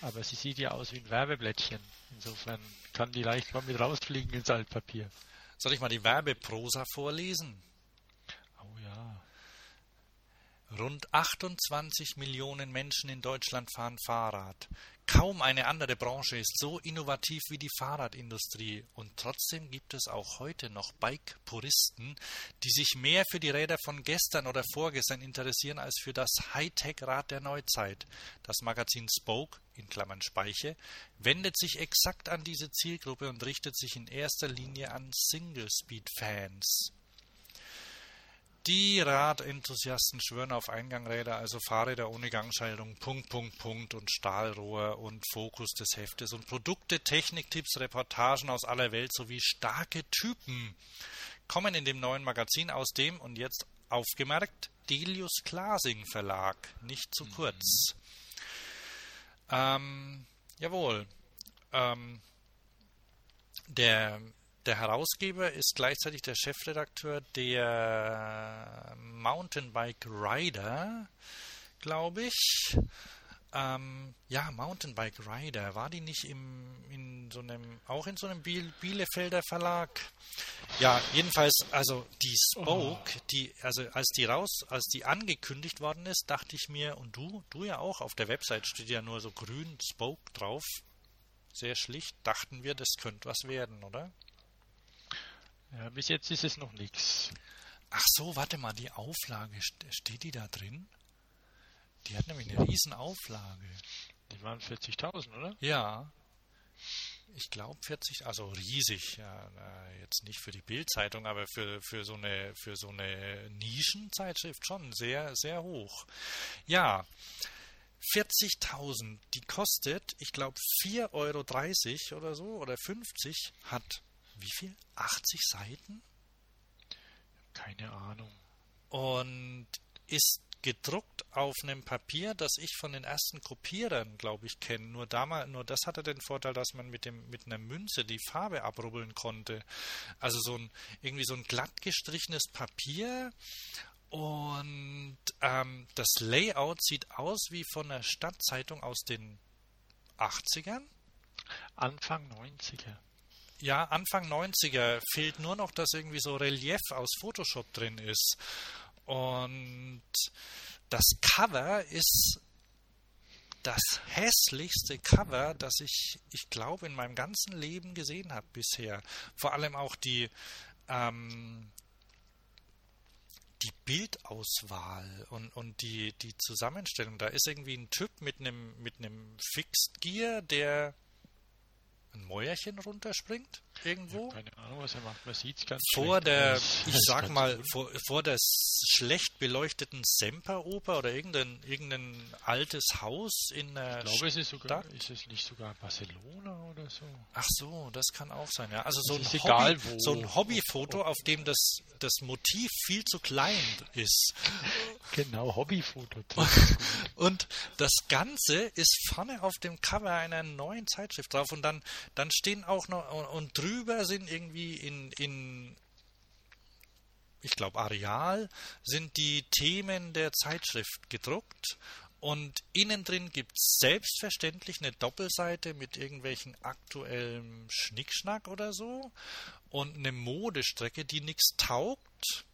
Aber sie sieht ja aus wie ein Werbeblättchen. Insofern kann die leicht mal mit rausfliegen ins Altpapier. Soll ich mal die Werbeprosa vorlesen? Oh ja. Rund 28 Millionen Menschen in Deutschland fahren Fahrrad. Kaum eine andere Branche ist so innovativ wie die Fahrradindustrie. Und trotzdem gibt es auch heute noch Bike-Puristen, die sich mehr für die Räder von gestern oder vorgestern interessieren als für das Hightech-Rad der Neuzeit. Das Magazin Spoke, in Klammern Speiche, wendet sich exakt an diese Zielgruppe und richtet sich in erster Linie an Single-Speed-Fans. Die Radenthusiasten schwören auf Eingangräder, also Fahrräder ohne Gangschaltung, Punkt, Punkt, Punkt und Stahlrohr und Fokus des Heftes und Produkte, Techniktipps, Reportagen aus aller Welt sowie starke Typen kommen in dem neuen Magazin aus dem und jetzt aufgemerkt Delius Glasing Verlag, nicht zu kurz. Ähm, jawohl. Ähm, der der Herausgeber ist gleichzeitig der Chefredakteur der Mountainbike Rider, glaube ich. Ähm, ja, Mountainbike Rider. War die nicht im, in so einem, auch in so einem Biel, Bielefelder Verlag? Ja, jedenfalls, also die Spoke, oh. die, also als die raus, als die angekündigt worden ist, dachte ich mir, und du, du ja auch, auf der Website steht ja nur so grün Spoke drauf. Sehr schlicht, dachten wir, das könnte was werden, oder? Ja, bis jetzt ist es noch nichts. Ach so, warte mal, die Auflage, steht die da drin? Die hat nämlich eine riesen Auflage. Die waren 40.000, oder? Ja. Ich glaube 40, also riesig. Ja, jetzt nicht für die Bildzeitung, aber für, für, so eine, für so eine Nischenzeitschrift schon sehr, sehr hoch. Ja, 40.000, die kostet, ich glaube, 4,30 Euro oder so oder 50, hat wie viel? 80 Seiten? Keine Ahnung. Und ist gedruckt auf einem Papier, das ich von den ersten Kopierern, glaube ich, kenne. Nur damals, nur das hatte den Vorteil, dass man mit dem mit einer Münze die Farbe abrubbeln konnte. Also so ein irgendwie so ein glatt gestrichenes Papier und ähm, das Layout sieht aus wie von einer Stadtzeitung aus den 80ern. Anfang 90er. Ja, Anfang 90er fehlt nur noch, dass irgendwie so Relief aus Photoshop drin ist. Und das Cover ist das hässlichste Cover, das ich, ich glaube, in meinem ganzen Leben gesehen habe bisher. Vor allem auch die, ähm, die Bildauswahl und, und die, die Zusammenstellung. Da ist irgendwie ein Typ mit einem, mit einem Fixed Gear, der ein Mäuerchen runterspringt irgendwo. Ja, keine Ahnung, was er macht. Man sieht es ganz Vor der, ich sag mal, vor, vor der schlecht beleuchteten Semperoper oder irgendein, irgendein altes Haus in der Ich glaube, es ist sogar, Stadt. ist es nicht sogar Barcelona oder so? Ach so, das kann auch sein, ja. Also so ein, Hobby, egal, so ein Hobbyfoto, auf dem das, das Motiv viel zu klein ist. (laughs) Genau, Hobbyfoto. (laughs) und das Ganze ist vorne auf dem Cover einer neuen Zeitschrift drauf und dann, dann stehen auch noch und drüber sind irgendwie in, in ich glaube, Areal sind die Themen der Zeitschrift gedruckt und innen drin gibt es selbstverständlich eine Doppelseite mit irgendwelchen aktuellen Schnickschnack oder so und eine Modestrecke, die nichts taugt.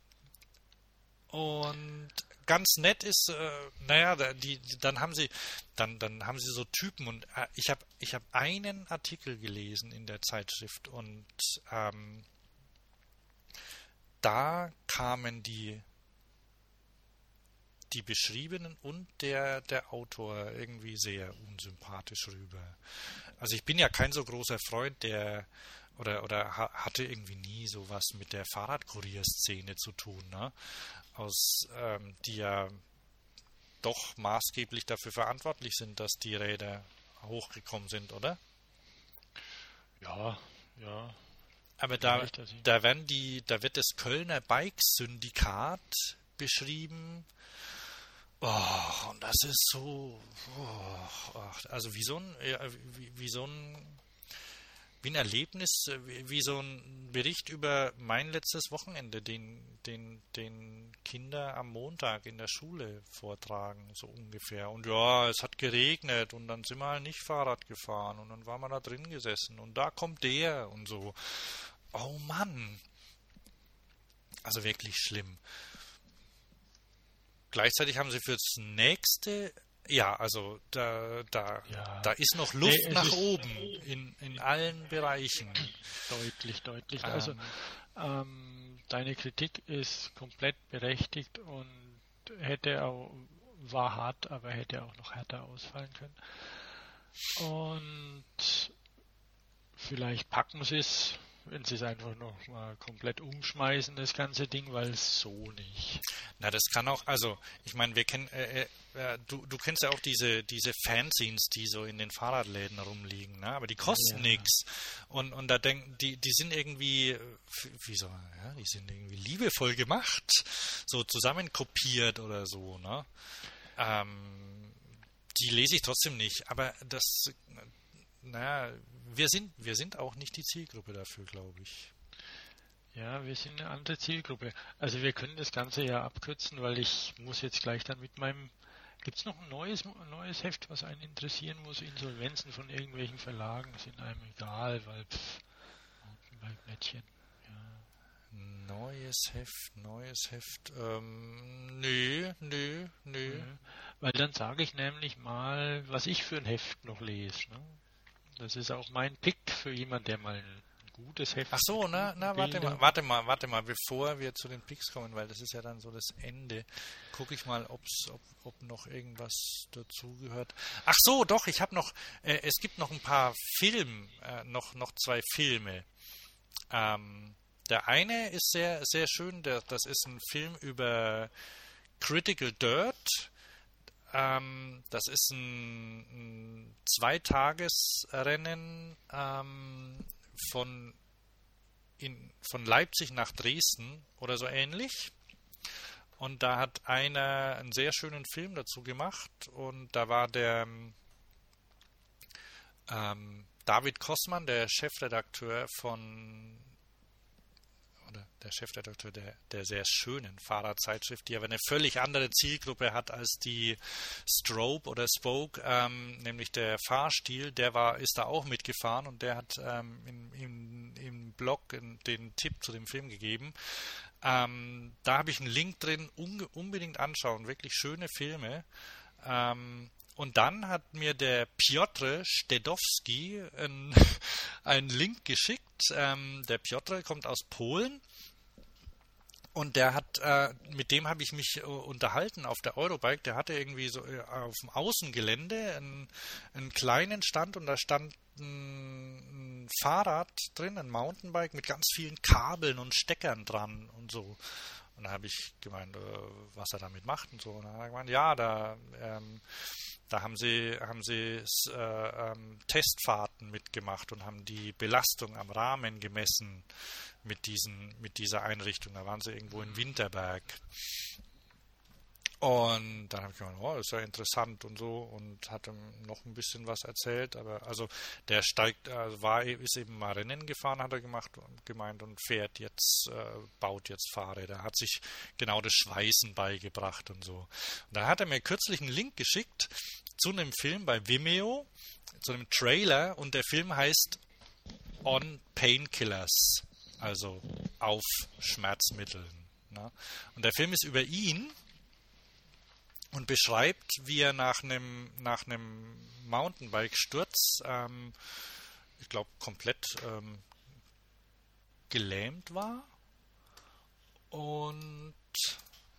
Und ganz nett ist, äh, naja, die, die, dann haben sie, dann, dann haben sie so Typen und äh, ich habe ich hab einen Artikel gelesen in der Zeitschrift und ähm, da kamen die die Beschriebenen und der, der Autor irgendwie sehr unsympathisch rüber. Also ich bin ja kein so großer Freund der oder oder hatte irgendwie nie sowas mit der Fahrradkurierszene zu tun, ne? Aus ähm, die ja doch maßgeblich dafür verantwortlich sind, dass die Räder hochgekommen sind, oder? Ja, ja. Aber da, da werden die, da wird das Kölner Bike-Syndikat beschrieben. Oh, und das ist so, oh, also wie so ein, wie, wie so ein wie ein Erlebnis, äh, wie, wie, so ein Bericht über mein letztes Wochenende, den, den, den Kinder am Montag in der Schule vortragen, so ungefähr. Und ja, es hat geregnet und dann sind wir halt nicht Fahrrad gefahren und dann waren wir da drin gesessen und da kommt der und so. Oh Mann. Also wirklich schlimm. Gleichzeitig haben sie fürs nächste ja, also da, da, ja. da ist noch Luft nee, nach ist, oben in, in allen Bereichen. Deutlich, deutlich. Ähm. Also ähm, deine Kritik ist komplett berechtigt und hätte auch, war hart, aber hätte auch noch härter ausfallen können. Und vielleicht packen sie es wenn sie es einfach noch mal komplett umschmeißen, das ganze Ding, weil so nicht. Na, das kann auch, also, ich meine, wir kennen, äh, äh, du, du kennst ja auch diese, diese Fanzines, die so in den Fahrradläden rumliegen, ne? aber die kosten ja. nichts. Und, und da denken, die, die sind irgendwie, wie so, ja, die sind irgendwie liebevoll gemacht, so zusammenkopiert oder so, ne? Ähm, die lese ich trotzdem nicht, aber das, naja, wir sind, wir sind auch nicht die Zielgruppe dafür, glaube ich. Ja, wir sind eine andere Zielgruppe. Also wir können das Ganze ja abkürzen, weil ich muss jetzt gleich dann mit meinem Gibt es noch ein neues, ein neues Heft, was einen interessieren muss? Insolvenzen von irgendwelchen Verlagen sind einem egal, weil pff, Mountainbike-Mädchen. Ja. Neues Heft, neues Heft. Ähm, nö, nö, nö. Ja, weil dann sage ich nämlich mal, was ich für ein Heft noch lese. Ne? Das ist auch mein Pick für jemand, der mal ein gutes Heft. Ach so, na, na, warte mal, warte mal, warte mal, bevor wir zu den Picks kommen, weil das ist ja dann so das Ende. Gucke ich mal, ob's, ob, ob noch irgendwas dazugehört. Ach so, doch, ich habe noch, äh, es gibt noch ein paar Filme, äh, noch, noch zwei Filme. Ähm, der eine ist sehr, sehr schön, der, das ist ein Film über Critical Dirt ähm, das ist ein, ein Zweitagesrennen ähm, von, in, von Leipzig nach Dresden oder so ähnlich. Und da hat einer einen sehr schönen Film dazu gemacht und da war der ähm, David Kossmann, der Chefredakteur von der Chefredakteur der, der sehr schönen Fahrradzeitschrift, die aber eine völlig andere Zielgruppe hat als die Strobe oder Spoke, ähm, nämlich der Fahrstil, der war, ist da auch mitgefahren und der hat ähm, in, in, im Blog den Tipp zu dem Film gegeben. Ähm, da habe ich einen Link drin, un unbedingt anschauen, wirklich schöne Filme. Ähm, und dann hat mir der Piotr Stedowski einen, (laughs) einen Link geschickt. Ähm, der Piotr kommt aus Polen. Und der hat, äh, mit dem habe ich mich äh, unterhalten auf der Eurobike. Der hatte irgendwie so äh, auf dem Außengelände einen, einen, kleinen Stand und da stand ein, ein, Fahrrad drin, ein Mountainbike mit ganz vielen Kabeln und Steckern dran und so. Und da habe ich gemeint, äh, was er damit macht und so. Und dann hat er gemeint, ja, da ähm, da haben sie, haben sie äh, ähm, Testfahrten mitgemacht und haben die Belastung am Rahmen gemessen mit, diesen, mit dieser Einrichtung. Da waren sie irgendwo in Winterberg. Und dann habe ich gedacht, oh, ist ja interessant und so und hat ihm noch ein bisschen was erzählt. Aber also der steigt, also war, ist eben mal Rennen gefahren, hat er gemacht, gemeint und fährt jetzt, äh, baut jetzt Fahrräder. Hat sich genau das Schweißen beigebracht und so. Und dann hat er mir kürzlich einen Link geschickt zu einem Film bei Vimeo, zu einem Trailer und der Film heißt On Painkillers, also auf Schmerzmitteln. Ne? Und der Film ist über ihn und beschreibt, wie er nach einem nach Mountainbike-Sturz, ähm, ich glaube, komplett ähm, gelähmt war. Und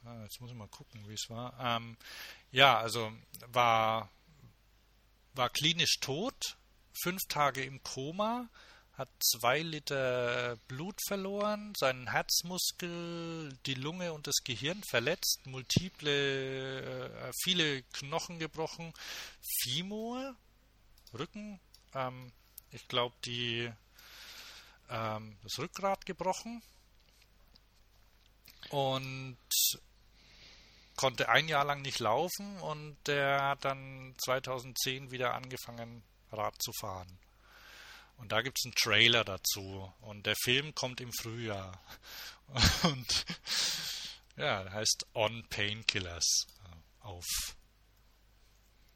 ah, jetzt muss ich mal gucken, wie es war. Ähm, ja, also war war klinisch tot, fünf Tage im Koma, hat zwei Liter Blut verloren, seinen Herzmuskel, die Lunge und das Gehirn verletzt, multiple, äh, viele Knochen gebrochen, Femur, Rücken, ähm, ich glaube die ähm, das Rückgrat gebrochen und konnte ein Jahr lang nicht laufen und der hat dann 2010 wieder angefangen Rad zu fahren. Und da gibt es einen Trailer dazu. Und der Film kommt im Frühjahr. (laughs) Und ja, heißt On Painkillers äh, auf,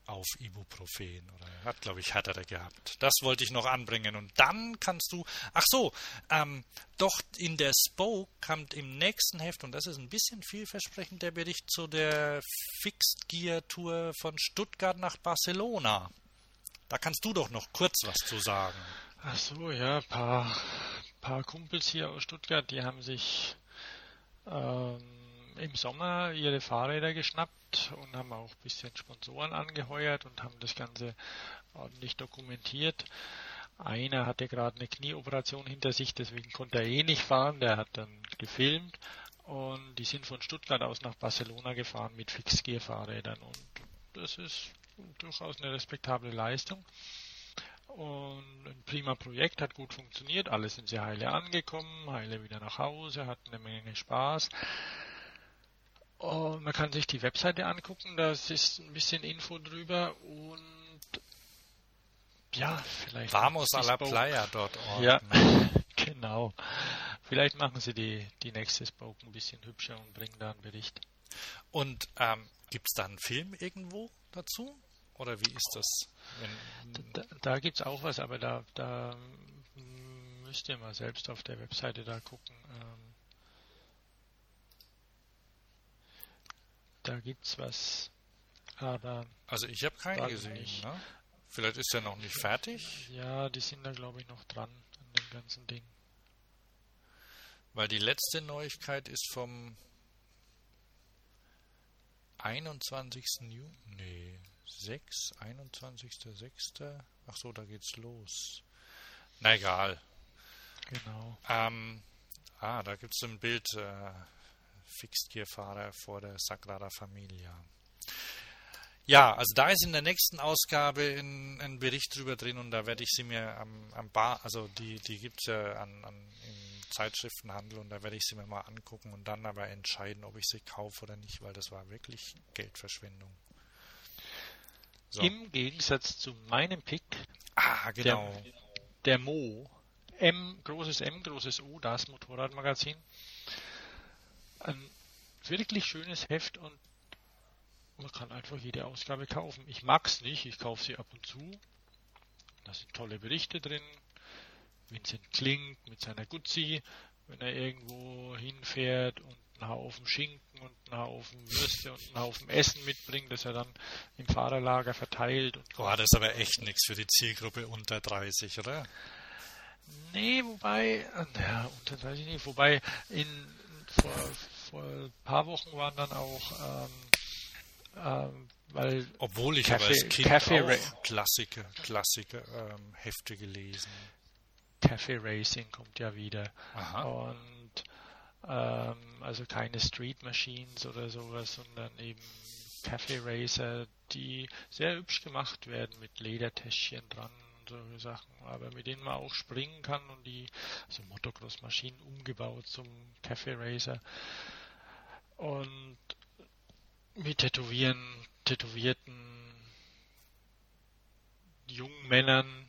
auf Ibuprofen. Oder hat, glaube ich, härtere gehabt. Das wollte ich noch anbringen. Und dann kannst du. Ach so, ähm, doch in der Spoke kommt im nächsten Heft, und das ist ein bisschen vielversprechend, der Bericht zu der Fixed Gear Tour von Stuttgart nach Barcelona. Da kannst du doch noch kurz was zu sagen. Ach so, ja, paar, paar Kumpels hier aus Stuttgart, die haben sich ähm, im Sommer ihre Fahrräder geschnappt und haben auch ein bisschen Sponsoren angeheuert und haben das Ganze ordentlich dokumentiert. einer hatte gerade eine Knieoperation hinter sich, deswegen konnte er eh nicht fahren. Der hat dann gefilmt und die sind von Stuttgart aus nach Barcelona gefahren mit Fixgear-Fahrrädern und das ist durchaus eine respektable Leistung. Und ein prima Projekt, hat gut funktioniert, alle sind sehr heile angekommen, heile wieder nach Hause, hatten eine Menge Spaß. Und man kann sich die Webseite angucken, da ist ein bisschen Info drüber und ja, vielleicht. Vamos a la playa.org. Ja, (laughs) genau. Vielleicht machen sie die, die nächste Spoke ein bisschen hübscher und bringen da einen Bericht. Und ähm, gibt es da einen Film irgendwo dazu? Oder wie ist das? Da da gibt es auch was, aber da, da müsst ihr mal selbst auf der Webseite da gucken. Ähm, da gibt es was, aber. Also ich habe keinen gesehen. Ne? Vielleicht ist er noch nicht fertig. Ja, die sind da glaube ich noch dran an dem ganzen Ding. Weil die letzte Neuigkeit ist vom 21. Juni. Nee, 6, 21.06. Ach so, da geht's los. Na egal. Genau. Ähm, ah, da gibt es ein Bild. Äh, Fixed-Gear-Fahrer vor der Sagrada Familia. Ja, also da ist in der nächsten Ausgabe ein, ein Bericht drüber drin und da werde ich sie mir am, am Bar, also die, die gibt es ja an, an, im Zeitschriftenhandel und da werde ich sie mir mal angucken und dann aber entscheiden, ob ich sie kaufe oder nicht, weil das war wirklich Geldverschwendung. So. Im Gegensatz zu meinem Pick, ah, genau. der, der Mo, M, großes M, großes O, das Motorradmagazin. Ein wirklich schönes Heft und man kann einfach jede Ausgabe kaufen. Ich mag es nicht, ich kaufe sie ab und zu. Da sind tolle Berichte drin. Vincent Klink mit seiner Guzzi, wenn er irgendwo hinfährt und einen Haufen Schinken und einen Haufen Würste und einen Haufen Essen mitbringt, das er dann im Fahrerlager verteilt. Und oh, das aber echt nichts für die Zielgruppe unter 30, oder? Nee, wobei, ja, unter 30 nicht, wobei in, vor, vor ein paar Wochen waren dann auch ähm, ähm, weil Obwohl ich Café, aber als Kind Café auch Klassiker, Klassiker ähm, Hefte gelesen. Café Racing kommt ja wieder. Aha. Und ähm, also keine Street Machines oder sowas, sondern eben Café Racer, die sehr hübsch gemacht werden mit Ledertäschchen dran und solche Sachen, aber mit denen man auch springen kann und die, also Motocross-Maschinen umgebaut zum Café Racer. Und mit Tätowieren, tätowierten jungen Männern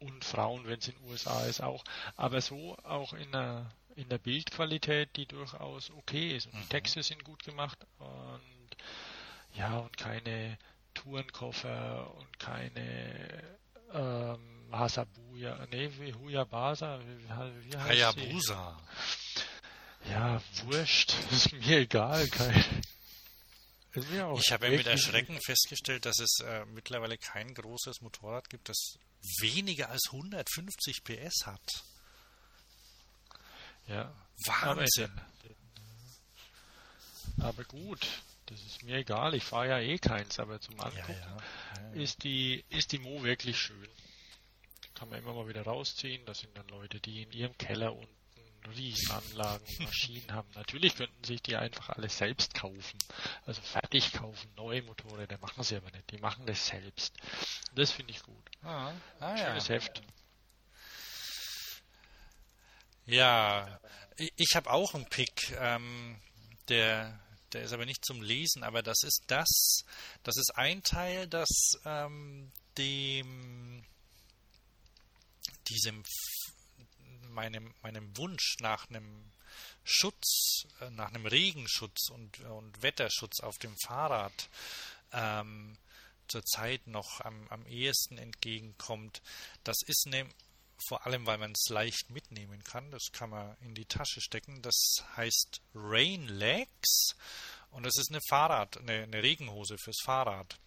und Frauen, wenn es in den USA ist, auch. Aber so auch in der, in der Bildqualität, die durchaus okay ist. Und die mhm. Texte sind gut gemacht und ja, und keine Tourenkoffer und keine ähm, Hasabuya, nee, wie Huyabasa, wie, wie heißt Hayabusa. Ja, wurscht, (laughs) ist mir egal, kein, (laughs) ich habe ja mit Erschrecken festgestellt, dass es äh, mittlerweile kein großes Motorrad gibt, das weniger als 150 PS hat. Ja. Wahnsinn. Aber, aber gut, das ist mir egal. Ich fahre ja eh keins, aber zum Angucken ja, ja. Ist die ist die Mo wirklich schön. Kann man immer mal wieder rausziehen. Das sind dann Leute, die in ihrem Keller unten Riesenanlagen und Maschinen haben. Natürlich könnten sich die einfach alle selbst kaufen. Also fertig kaufen, neue Motorräder machen sie aber nicht. Die machen das selbst. Das finde ich gut. Ah, ah, Schönes ja. Heft. Ja, ich habe auch einen Pick, ähm, der, der ist aber nicht zum Lesen, aber das ist das, das ist ein Teil, das ähm, dem diesem meinem, meinem Wunsch nach einem Schutz, äh, nach einem Regenschutz und, und Wetterschutz auf dem Fahrrad ähm, zurzeit noch am, am ehesten entgegenkommt. Das ist ne, vor allem, weil man es leicht mitnehmen kann. Das kann man in die Tasche stecken. Das heißt Rain Legs und das ist eine Fahrrad, eine, eine Regenhose fürs Fahrrad.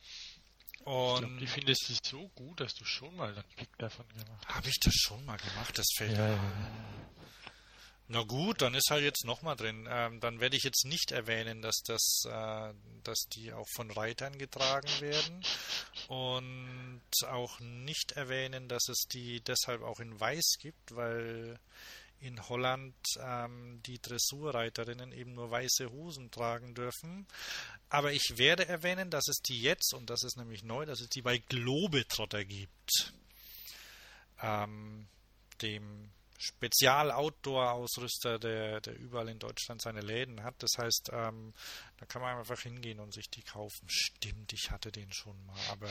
Und ich glaub, die findest du so gut, dass du schon mal einen Pick davon gemacht hast. Habe ich das schon mal gemacht? Das fällt ja, ja. Na gut, dann ist halt jetzt nochmal drin. Ähm, dann werde ich jetzt nicht erwähnen, dass das, äh, dass die auch von Reitern getragen werden. Und auch nicht erwähnen, dass es die deshalb auch in Weiß gibt, weil in Holland ähm, die Dressurreiterinnen eben nur weiße Hosen tragen dürfen. Aber ich werde erwähnen, dass es die jetzt, und das ist nämlich neu, dass es die bei Globetrotter gibt. Ähm, dem Spezial-Outdoor-Ausrüster, der, der überall in Deutschland seine Läden hat. Das heißt, ähm, da kann man einfach hingehen und sich die kaufen. Stimmt, ich hatte den schon mal, aber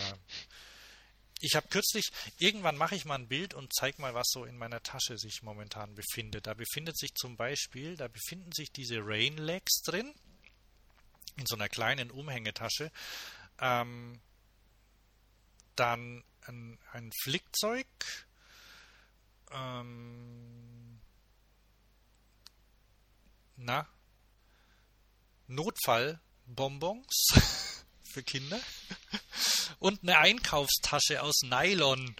ich habe kürzlich, irgendwann mache ich mal ein Bild und zeige mal, was so in meiner Tasche sich momentan befindet. Da befindet sich zum Beispiel, da befinden sich diese Rainlegs drin, in so einer kleinen Umhängetasche. Ähm, dann ein, ein Flickzeug, ähm, na, Notfallbonbons (laughs) für Kinder und eine Einkaufstasche aus Nylon.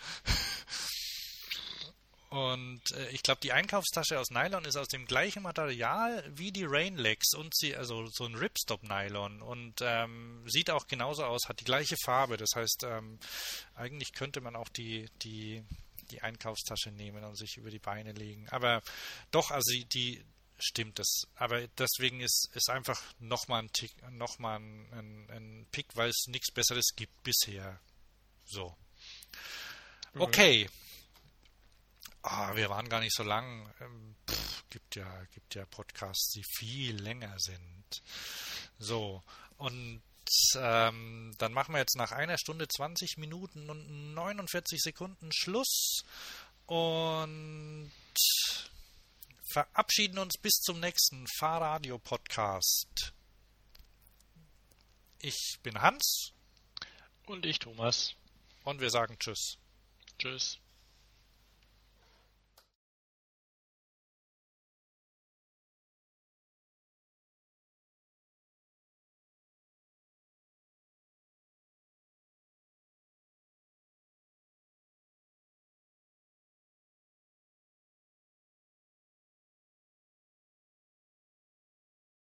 Und äh, ich glaube, die Einkaufstasche aus Nylon ist aus dem gleichen Material wie die Rainlegs und sie, also so ein Ripstop-Nylon und ähm, sieht auch genauso aus, hat die gleiche Farbe. Das heißt, ähm, eigentlich könnte man auch die, die, die Einkaufstasche nehmen und sich über die Beine legen. Aber doch, also die, stimmt das. Aber deswegen ist es einfach nochmal ein Tick, nochmal ein, ein, ein Pick, weil es nichts Besseres gibt bisher. So. Okay. Ah, wir waren gar nicht so lang. Ähm, pff, gibt ja, gibt ja Podcasts, die viel länger sind. So. Und ähm, dann machen wir jetzt nach einer Stunde 20 Minuten und 49 Sekunden Schluss. Und verabschieden uns bis zum nächsten Fahrradio-Podcast. Ich bin Hans. Und ich Thomas. Und wir sagen Tschüss. Tschüss.